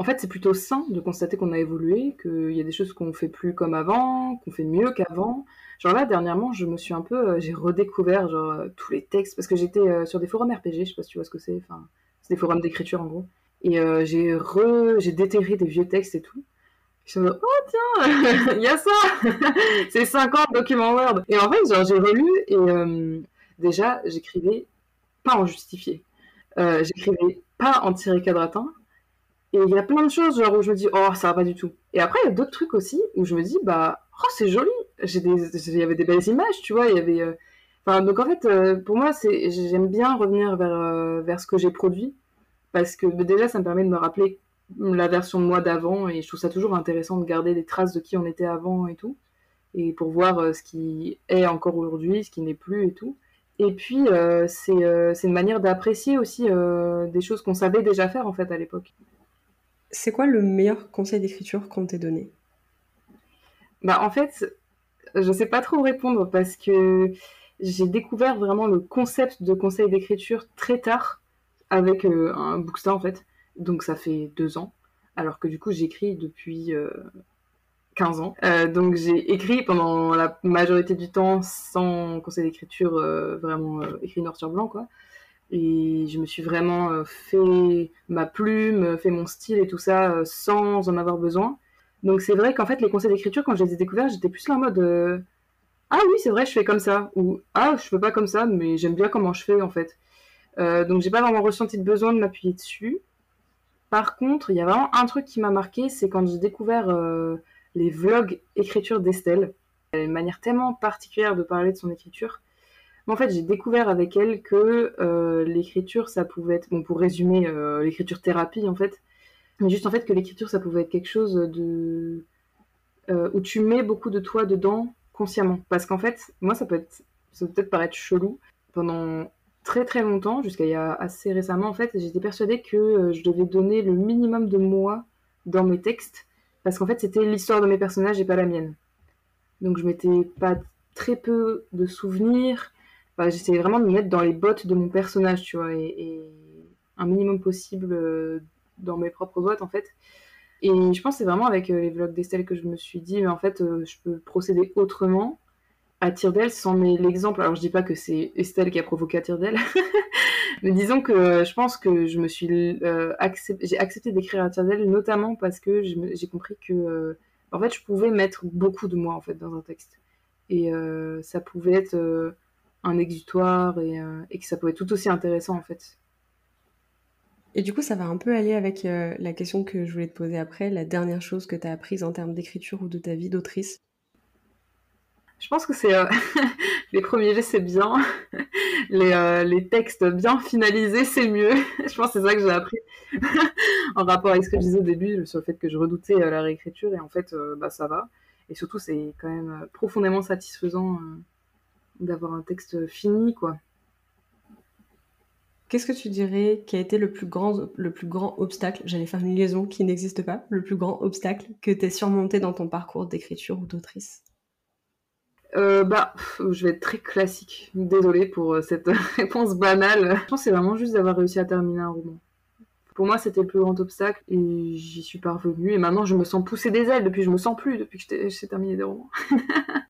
en fait, c'est plutôt sain de constater qu'on a évolué, qu'il y a des choses qu'on fait plus comme avant, qu'on fait mieux qu'avant. Genre là, dernièrement, je me suis un peu, euh, j'ai redécouvert genre euh, tous les textes parce que j'étais euh, sur des forums RPG, je sais pas si tu vois ce que c'est. Enfin, c'est des forums d'écriture en gros. Et j'ai re... j'ai déterré des vieux textes et tout. Je me oh tiens, *laughs* il y a ça *laughs* C'est 50 documents Word Et en fait, genre, j'ai relu et déjà, j'écrivais pas en justifié. j'écrivais pas en tiré quadratin. Et il y a plein de choses genre où je me dis oh ça va pas du tout. Et après il y a d'autres trucs aussi où je me dis bah oh c'est joli. Il y avait des belles images tu vois y avait euh, donc en fait euh, pour moi j'aime bien revenir vers euh, vers ce que j'ai produit parce que bah, déjà ça me permet de me rappeler la version de moi d'avant et je trouve ça toujours intéressant de garder des traces de qui on était avant et tout et pour voir ce qui est encore aujourd'hui ce qui n'est plus et tout. Et puis, c'est une manière d'apprécier aussi des choses qu'on savait déjà faire en fait à l'époque. C'est quoi le meilleur conseil d'écriture qu'on t'ait donné? Bah en fait, je sais pas trop répondre parce que j'ai découvert vraiment le concept de conseil d'écriture très tard avec euh, un Bookstar en fait. Donc ça fait deux ans. Alors que du coup j'écris depuis 15 euh, ans. Euh, donc j'ai écrit pendant la majorité du temps sans conseil d'écriture vraiment écrit noir sur blanc quoi. Et je me suis vraiment euh, fait ma plume, fait mon style et tout ça euh, sans en avoir besoin. Donc c'est vrai qu'en fait, les conseils d'écriture, quand je les ai découverts, j'étais plus là en mode euh, Ah oui, c'est vrai, je fais comme ça. Ou Ah, je fais pas comme ça, mais j'aime bien comment je fais en fait. donc j'ai pas vraiment ressenti de besoin de m'appuyer dessus. Par contre, il y a vraiment un truc qui m'a marqué, c'est quand j'ai découvert les vlogs écriture d'Estelle. Elle a une manière tellement particulière de parler de son écriture en fait, j'ai découvert avec elle que euh, l'écriture, ça pouvait être, bon, pour résumer, euh, l'écriture thérapie, en fait, mais juste en fait que l'écriture, ça pouvait être quelque chose de euh, où tu mets beaucoup de toi dedans consciemment. Parce qu'en fait, moi, ça peut être, ça peut peut-être paraître chelou. Pendant très très longtemps, jusqu'à il y a assez récemment, en fait, j'étais persuadée que je devais donner le minimum de moi dans mes textes, parce qu'en fait, c'était l'histoire de mes personnages et pas la mienne. Donc, je m'étais pas très peu de souvenirs j'essayais vraiment de me mettre dans les bottes de mon personnage, tu vois, et, un minimum possible euh, dans mes propres bottes, en fait. Et je pense que c'est vraiment avec euh, les vlogs d'Estelle que je me suis dit, mais en fait, euh, je peux procéder autrement à Tirdel sans l'exemple. Alors, je dis pas que c'est Estelle qui a provoqué à Tirdel, *laughs* mais disons que je pense que je me suis j'ai accepté d'écrire à Tirdel notamment parce que j'ai compris que en fait, je pouvais mettre beaucoup de moi en fait dans un texte, et ça pouvait être un exutoire euh, et, que ça pouvait être tout aussi intéressant en fait. Et du coup, ça va un peu aller avec euh, la question que je voulais te poser après, la dernière chose que tu as apprise en termes d'écriture ou de ta vie d'autrice? Je pense que c'est euh, *laughs* les premiers jets, c'est bien. *laughs* les, les, textes bien finalisés, c'est mieux. *laughs* je pense que c'est ça que j'ai appris en rapport avec ce que je disais au début sur le fait que je redoutais la réécriture et en fait, bah, ça va. Et surtout, c'est quand même profondément satisfaisant d'avoir un texte fini, quoi. Qu'est-ce que tu dirais qui a été le plus grand, le plus grand obstacle, j'allais faire une liaison qui n'existe pas, le plus grand obstacle que tu as surmonté dans ton parcours d'écriture ou d'autrice? Euh, bah, je vais être très classique. Désolée pour euh, cette *laughs* réponse banale. Je pense que c'est vraiment juste d'avoir réussi à terminer un roman. Pour moi, c'était le plus grand obstacle et j'y suis parvenue. Et maintenant, je me sens pousser des ailes depuis je me sens plus depuis que j'ai terminé des romans. *laughs*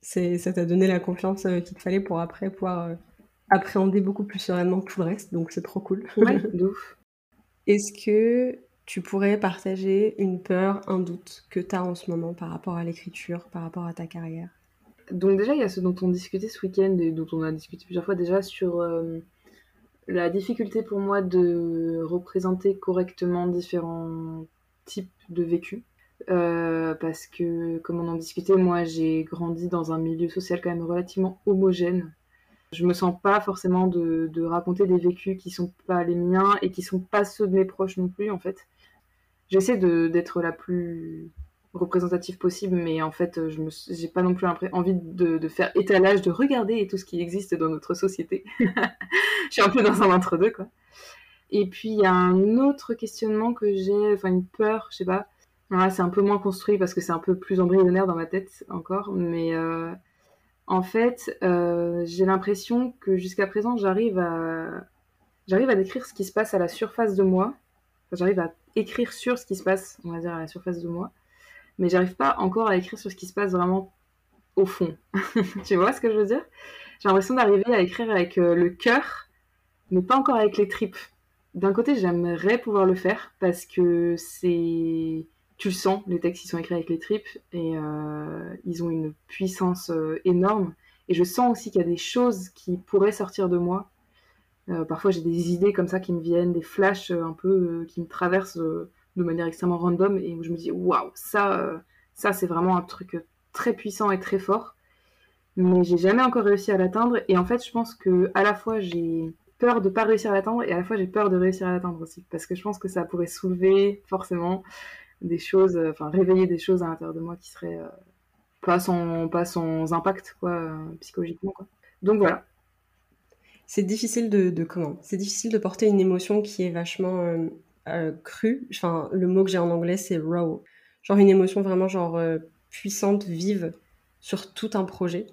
ça t'a donné la confiance euh, qu'il te fallait pour après pouvoir euh, appréhender beaucoup plus sereinement tout le reste, donc c'est trop cool. Ouais, *laughs* Est-ce que tu pourrais partager une peur, un doute que tu as en ce moment par rapport à l'écriture, par rapport à ta carrière? Donc déjà, il y a ce dont on discutait ce week-end et dont on a discuté plusieurs fois déjà sur euh, la difficulté pour moi de représenter correctement différents types de vécus. Euh, parce que, comme on en discutait, moi j'ai grandi dans un milieu social quand même relativement homogène. Je me sens pas forcément de, raconter des vécus qui sont pas les miens et qui sont pas ceux de mes proches non plus en fait. J'essaie d'être la plus représentative possible, mais en fait, je n'ai pas non plus envie de, de, faire étalage, de regarder tout ce qui existe dans notre société. *laughs* je suis un peu dans un entre-deux, quoi. Et puis, il y a un autre questionnement que j'ai, enfin, une peur, je sais pas, c'est un peu moins construit parce que c'est un peu plus embryonnaire dans ma tête encore. Mais euh, en fait, euh, j'ai l'impression que jusqu'à présent, j'arrive à, j'arrive à décrire ce qui se passe à la surface de moi. j'arrive à écrire sur ce qui se passe, on va dire, à la surface de moi. Mais j'arrive pas encore à écrire sur ce qui se passe vraiment au fond. *laughs* tu vois ce que je veux dire? J'ai l'impression d'arriver à écrire avec euh, le cœur, mais pas encore avec les tripes. d'un côté, j'aimerais pouvoir le faire parce que c'est. Tu le sens, les textes ils sont écrits avec les tripes et euh, ils ont une puissance euh, énorme. Et je sens aussi qu'il y a des choses qui pourraient sortir de moi. Euh, parfois, j'ai des idées comme ça qui me viennent, des flashs un peu qui me traversent de manière extrêmement random et où je me dis waouh, ça, ça c'est vraiment un truc très puissant et très fort. Mais j'ai jamais encore réussi à l'atteindre. Et en fait, je pense que à la fois j'ai peur de pas réussir à l'atteindre et à la fois j'ai peur de réussir à l'atteindre aussi parce que je pense que ça pourrait soulever forcément des choses, euh, enfin réveiller des choses à l'intérieur de moi qui seraient euh, pas sans pas sans impact quoi euh, psychologiquement quoi. Donc voilà. C'est difficile de, comment? C'est difficile de porter une émotion qui est vachement crue. Enfin, le mot que j'ai en anglais c'est raw. Genre une émotion vraiment genre puissante, vive sur tout un projet.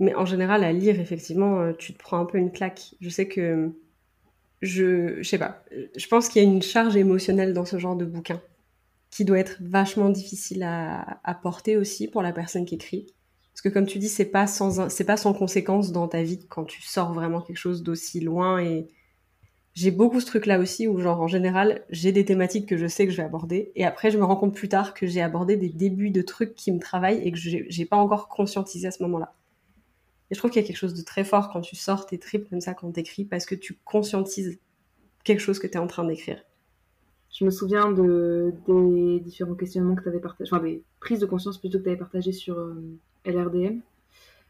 Mais en général, à lire, effectivement, tu te prends un peu une claque. Je sais que. Je, je sais pas. Je pense qu'il y a une charge émotionnelle dans ce genre de bouquin qui doit être vachement difficile à, porter aussi pour la personne qui écrit. Parce que comme tu dis, c'est pas sans c'est pas sans conséquence dans ta vie quand tu sors vraiment quelque chose d'aussi loin et j'ai beaucoup ce truc là aussi où genre en général j'ai des thématiques que je sais que je vais aborder et après je me rends compte plus tard que j'ai abordé des débuts de trucs qui me travaillent et que j'ai pas encore conscientisé à ce moment-là. Et je trouve qu'il y a quelque chose de très fort quand tu sors tes tripes comme ça quand t'écris parce que tu conscientises quelque chose que tu es en train d'écrire. Je me souviens de, des différents questionnements que tu avais partagés, enfin des prises de conscience plutôt que tu avais partagées sur euh, LRDM,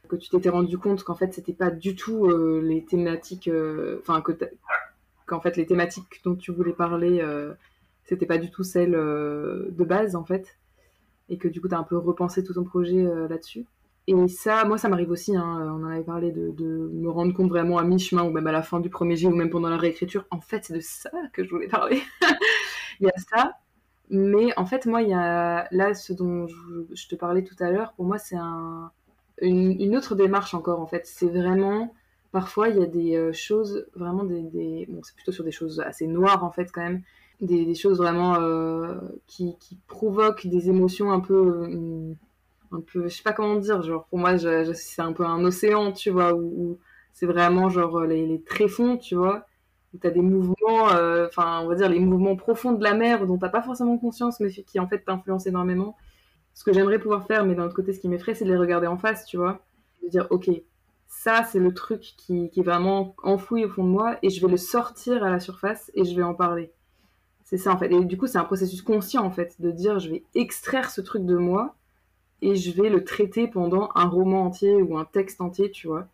que tu t'étais rendu compte qu'en fait c'était pas du tout euh, les thématiques, euh, enfin que qu'en fait les thématiques dont tu voulais parler c'était pas du tout celles de base en fait, et que du coup tu as un peu repensé tout ton projet là-dessus. Et ça, moi, ça m'arrive aussi, hein, on en avait parlé, de, de, me rendre compte vraiment à mi-chemin ou même à la fin du premier jet ou même pendant la réécriture. En fait, c'est de ça que je voulais parler. *laughs* il y a ça. Mais en fait, moi, il y a là ce dont je, te parlais tout à l'heure. Pour moi, c'est un, une, autre démarche encore, en fait. C'est vraiment, parfois, il y a des euh, choses, vraiment des. Bon, c'est plutôt sur des choses assez noires, en fait, quand même. Des, des choses vraiment euh, qui, qui, provoquent des émotions un peu. Euh, un peu, je sais pas comment dire, genre pour moi c'est un peu un océan, tu vois, où, c'est vraiment genre les, les, tréfonds, tu vois, où t'as des mouvements, euh, enfin on va dire les mouvements profonds de la mer dont t'as pas forcément conscience, mais qui en fait t'influencent énormément. Ce que j'aimerais pouvoir faire, mais d'un autre côté ce qui m'effraie, c'est de les regarder en face, tu vois, de dire ok, ça c'est le truc qui, qui est vraiment enfoui au fond de moi et je vais le sortir à la surface et je vais en parler. C'est ça en fait. Et du coup, c'est un processus conscient en fait, de dire je vais extraire ce truc de moi et je vais le traiter pendant un roman entier ou un texte entier, tu vois.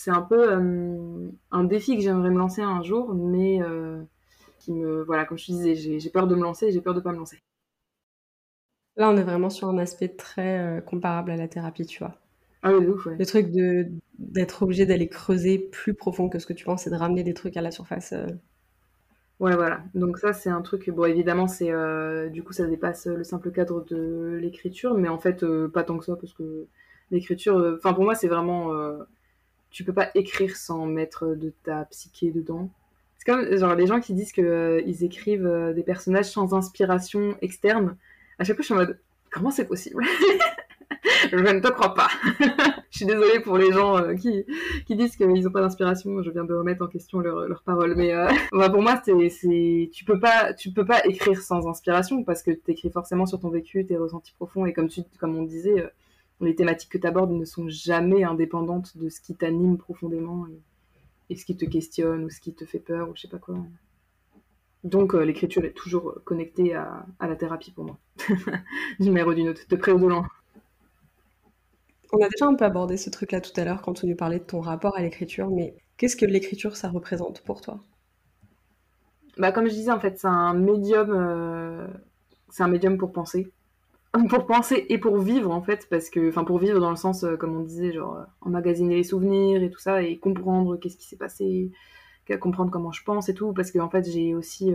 C'est un peu euh, un défi que j'aimerais me lancer un jour, mais euh, qui me. Voilà, comme je te disais, j'ai peur de me lancer et j'ai peur de pas me lancer. Là, on est vraiment sur un aspect très euh, comparable à la thérapie, tu vois. Ah oui, ouf, ouais. Le truc d'être obligé d'aller creuser plus profond que ce que tu penses et de ramener des trucs à la surface. Ouais, voilà. Donc ça, c'est un truc. Bon, évidemment, c'est euh, du coup, ça dépasse le simple cadre de l'écriture, mais en fait, euh, pas tant que ça, parce que l'écriture. Euh, enfin, pour moi, c'est vraiment. Tu peux pas écrire sans mettre de ta psyché dedans. C'est comme genre les gens qui disent que ils écrivent des personnages sans inspiration externe. À chaque fois, je suis en mode comment c'est possible? *laughs* Je ne te crois pas. *laughs* je suis désolée pour les gens euh, qui, qui disent qu'ils n'ont pas d'inspiration. Je viens de remettre en question leurs leur paroles. Mais euh, *laughs* bah, pour moi, c'est, tu peux peux pas écrire sans inspiration parce que tu écris forcément sur ton vécu, tes ressentis profonds. Et comme, comme on disait, euh, les thématiques que tu abordes ne sont jamais indépendantes de ce qui t'anime profondément et, ce qui te questionne ou ce qui te fait peur ou je sais pas quoi. Donc l'écriture est toujours connectée à, à, la thérapie pour moi, d'une mère ou d'une autre, de près ou de loin. On a déjà un peu abordé ce truc-là tout à l'heure quand on nous parlait de ton rapport à l'écriture, mais qu'est-ce que l'écriture, ça représente pour toi? Bah, Comme je disais, en fait, c'est un médium, euh, c'est un médium pour penser. Pour penser et pour vivre, en fait, parce que, enfin, pour vivre dans le sens, euh, comme on disait, genre, euh, emmagasiner les souvenirs et tout ça, et comprendre qu'est-ce qui s'est passé, comprendre comment je pense et tout, parce que, en fait, j'ai aussi.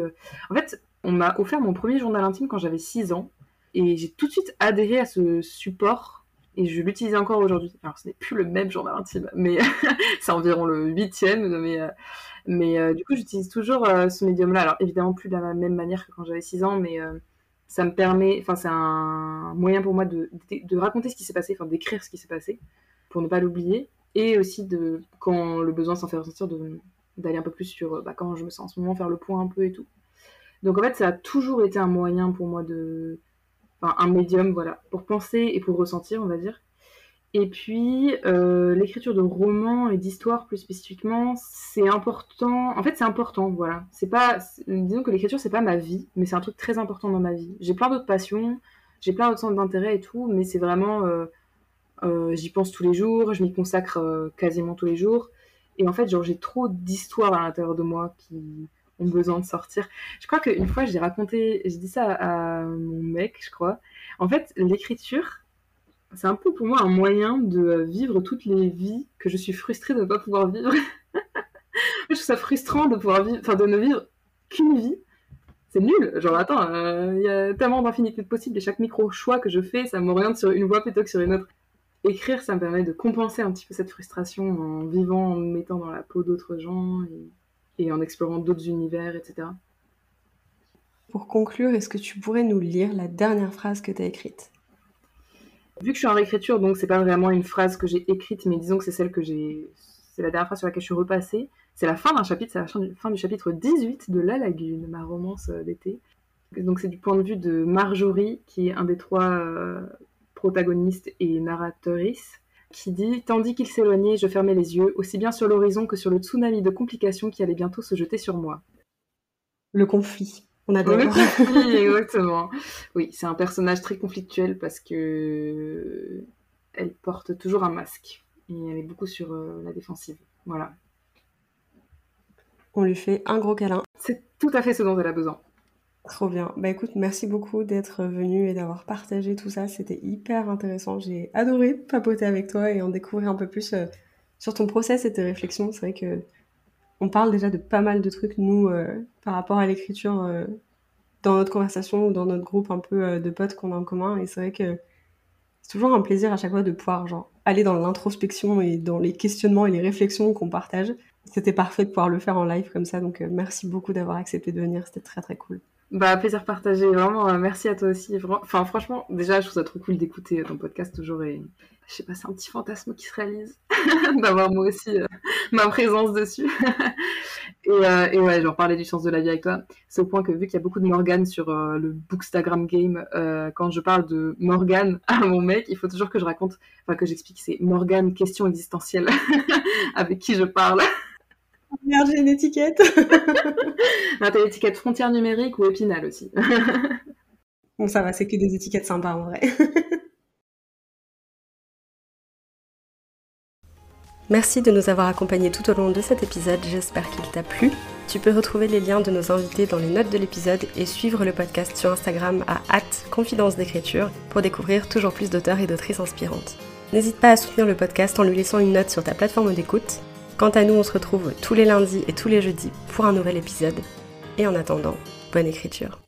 En fait, on m'a offert mon premier journal intime quand j'avais 6 ans, et j'ai tout de suite adhéré à ce support et je l'utilise encore aujourd'hui. Alors ce n'est plus le même journal intime, mais *laughs* c'est environ le huitième, mais, euh, mais euh, du coup j'utilise toujours euh, ce médium-là. Alors évidemment plus de la même manière que quand j'avais 6 ans, mais ça me permet, enfin c'est un moyen pour moi de, de, raconter ce qui s'est passé, enfin d'écrire ce qui s'est passé, pour ne pas l'oublier, et aussi de, quand le besoin s'en fait ressentir, d'aller un peu plus sur bah, comment je me sens en ce moment, faire le point un peu et tout. Donc en fait, ça a toujours été un moyen pour moi de. Enfin, un médium, voilà, pour penser et pour ressentir, on va dire. Et puis, euh, l'écriture de romans et d'histoires plus spécifiquement, c'est important. En fait, c'est important, voilà. C'est pas. Disons que l'écriture, c'est pas ma vie, mais c'est un truc très important dans ma vie. J'ai plein d'autres passions, j'ai plein d'autres centres d'intérêt et tout, mais c'est vraiment. Euh, euh, j'y pense tous les jours, je m'y consacre quasiment tous les jours. Et en fait, genre, j'ai trop d'histoires à l'intérieur de moi qui ont besoin de sortir. Je crois qu'une fois, j'ai raconté, j'ai dit ça à, mon mec, je crois. En fait, l'écriture, c'est un peu pour moi un moyen de vivre toutes les vies que je suis frustrée de ne pas pouvoir vivre. *laughs* je trouve ça frustrant de pouvoir vivre, enfin de ne vivre qu'une vie. C'est nul. Genre, attends, euh, il y a tellement d'infinité de possibles et chaque micro-choix que je fais, ça m'oriente sur une voie plutôt que sur une autre. Écrire, ça me permet de compenser un petit peu cette frustration en vivant, en me mettant dans la peau d'autres gens et et en explorant d'autres univers, etc. Pour conclure, est-ce que tu pourrais nous lire la dernière phrase que tu as écrite? Vu que je suis en réécriture, donc c'est pas vraiment une phrase que j'ai écrite, mais disons que c'est celle que j'ai. C'est la dernière phrase sur laquelle je suis repassée. C'est la fin d'un chapitre, c'est la fin du, chapitre 18 de La Lagune, ma romance euh, d'été. Donc c'est du point de vue de Marjorie, qui est un des trois euh, protagonistes et narratrices qui dit Tandis qu'il s'éloignait, je fermais les yeux, aussi bien sur l'horizon que sur le tsunami de complications qui allait bientôt se jeter sur moi. Le conflit. On adore. Le conflit, exactement. Oui, c'est un personnage très conflictuel parce que elle porte toujours un masque et elle est beaucoup sur euh, la défensive. Voilà. On lui fait un gros câlin. C'est tout à fait ce dont elle a besoin. Trop bien. Bah écoute, merci beaucoup d'être venu et d'avoir partagé tout ça. C'était hyper intéressant. J'ai adoré papoter avec toi et en découvrir un peu plus euh, sur ton process et tes réflexions. C'est vrai que on parle déjà de pas mal de trucs, nous, euh, par rapport à l'écriture, euh, dans notre conversation ou dans notre groupe un peu de potes qu'on a en commun. Et c'est vrai que c'est toujours un plaisir à chaque fois de pouvoir aller dans l'introspection et dans les questionnements et les réflexions qu'on partage. C'était parfait de pouvoir le faire en live comme ça. Donc merci beaucoup d'avoir accepté de venir. C'était très très cool. Bah, plaisir partagé. Vraiment, euh, merci à toi aussi. Enfin, franchement, déjà, je trouve ça trop cool d'écouter ton podcast toujours. Et je sais pas, c'est un petit fantasme qui se réalise *laughs* d'avoir moi aussi euh, ma présence dessus. *laughs* et, euh, et, ouais, genre parler du sens de la vie avec toi. C'est au point que vu qu'il y a beaucoup de Morgane sur le Bookstagram Game, quand je parle de Morgane *laughs* à mon mec, il faut toujours que je raconte, enfin que j'explique, c'est Morgane question existentielle avec qui je parle. Merde, j'ai une étiquette. ah, t'as l'étiquette frontière numérique ou épinal aussi. *laughs* bon, ça va, c'est que des étiquettes sympas en vrai. *laughs* Merci de nous avoir accompagnés tout au long de cet épisode, j'espère qu'il t'a plu. Tu peux retrouver les liens de nos invités dans les notes de l'épisode et suivre le podcast sur Instagram à confidence d'écriture pour découvrir toujours plus d'auteurs et d'autrices inspirantes. N'hésite pas à soutenir le podcast en lui laissant une note sur ta plateforme d'écoute Quant à nous, on se retrouve tous les lundis et tous les jeudis pour un nouvel épisode. Et en attendant, bonne écriture.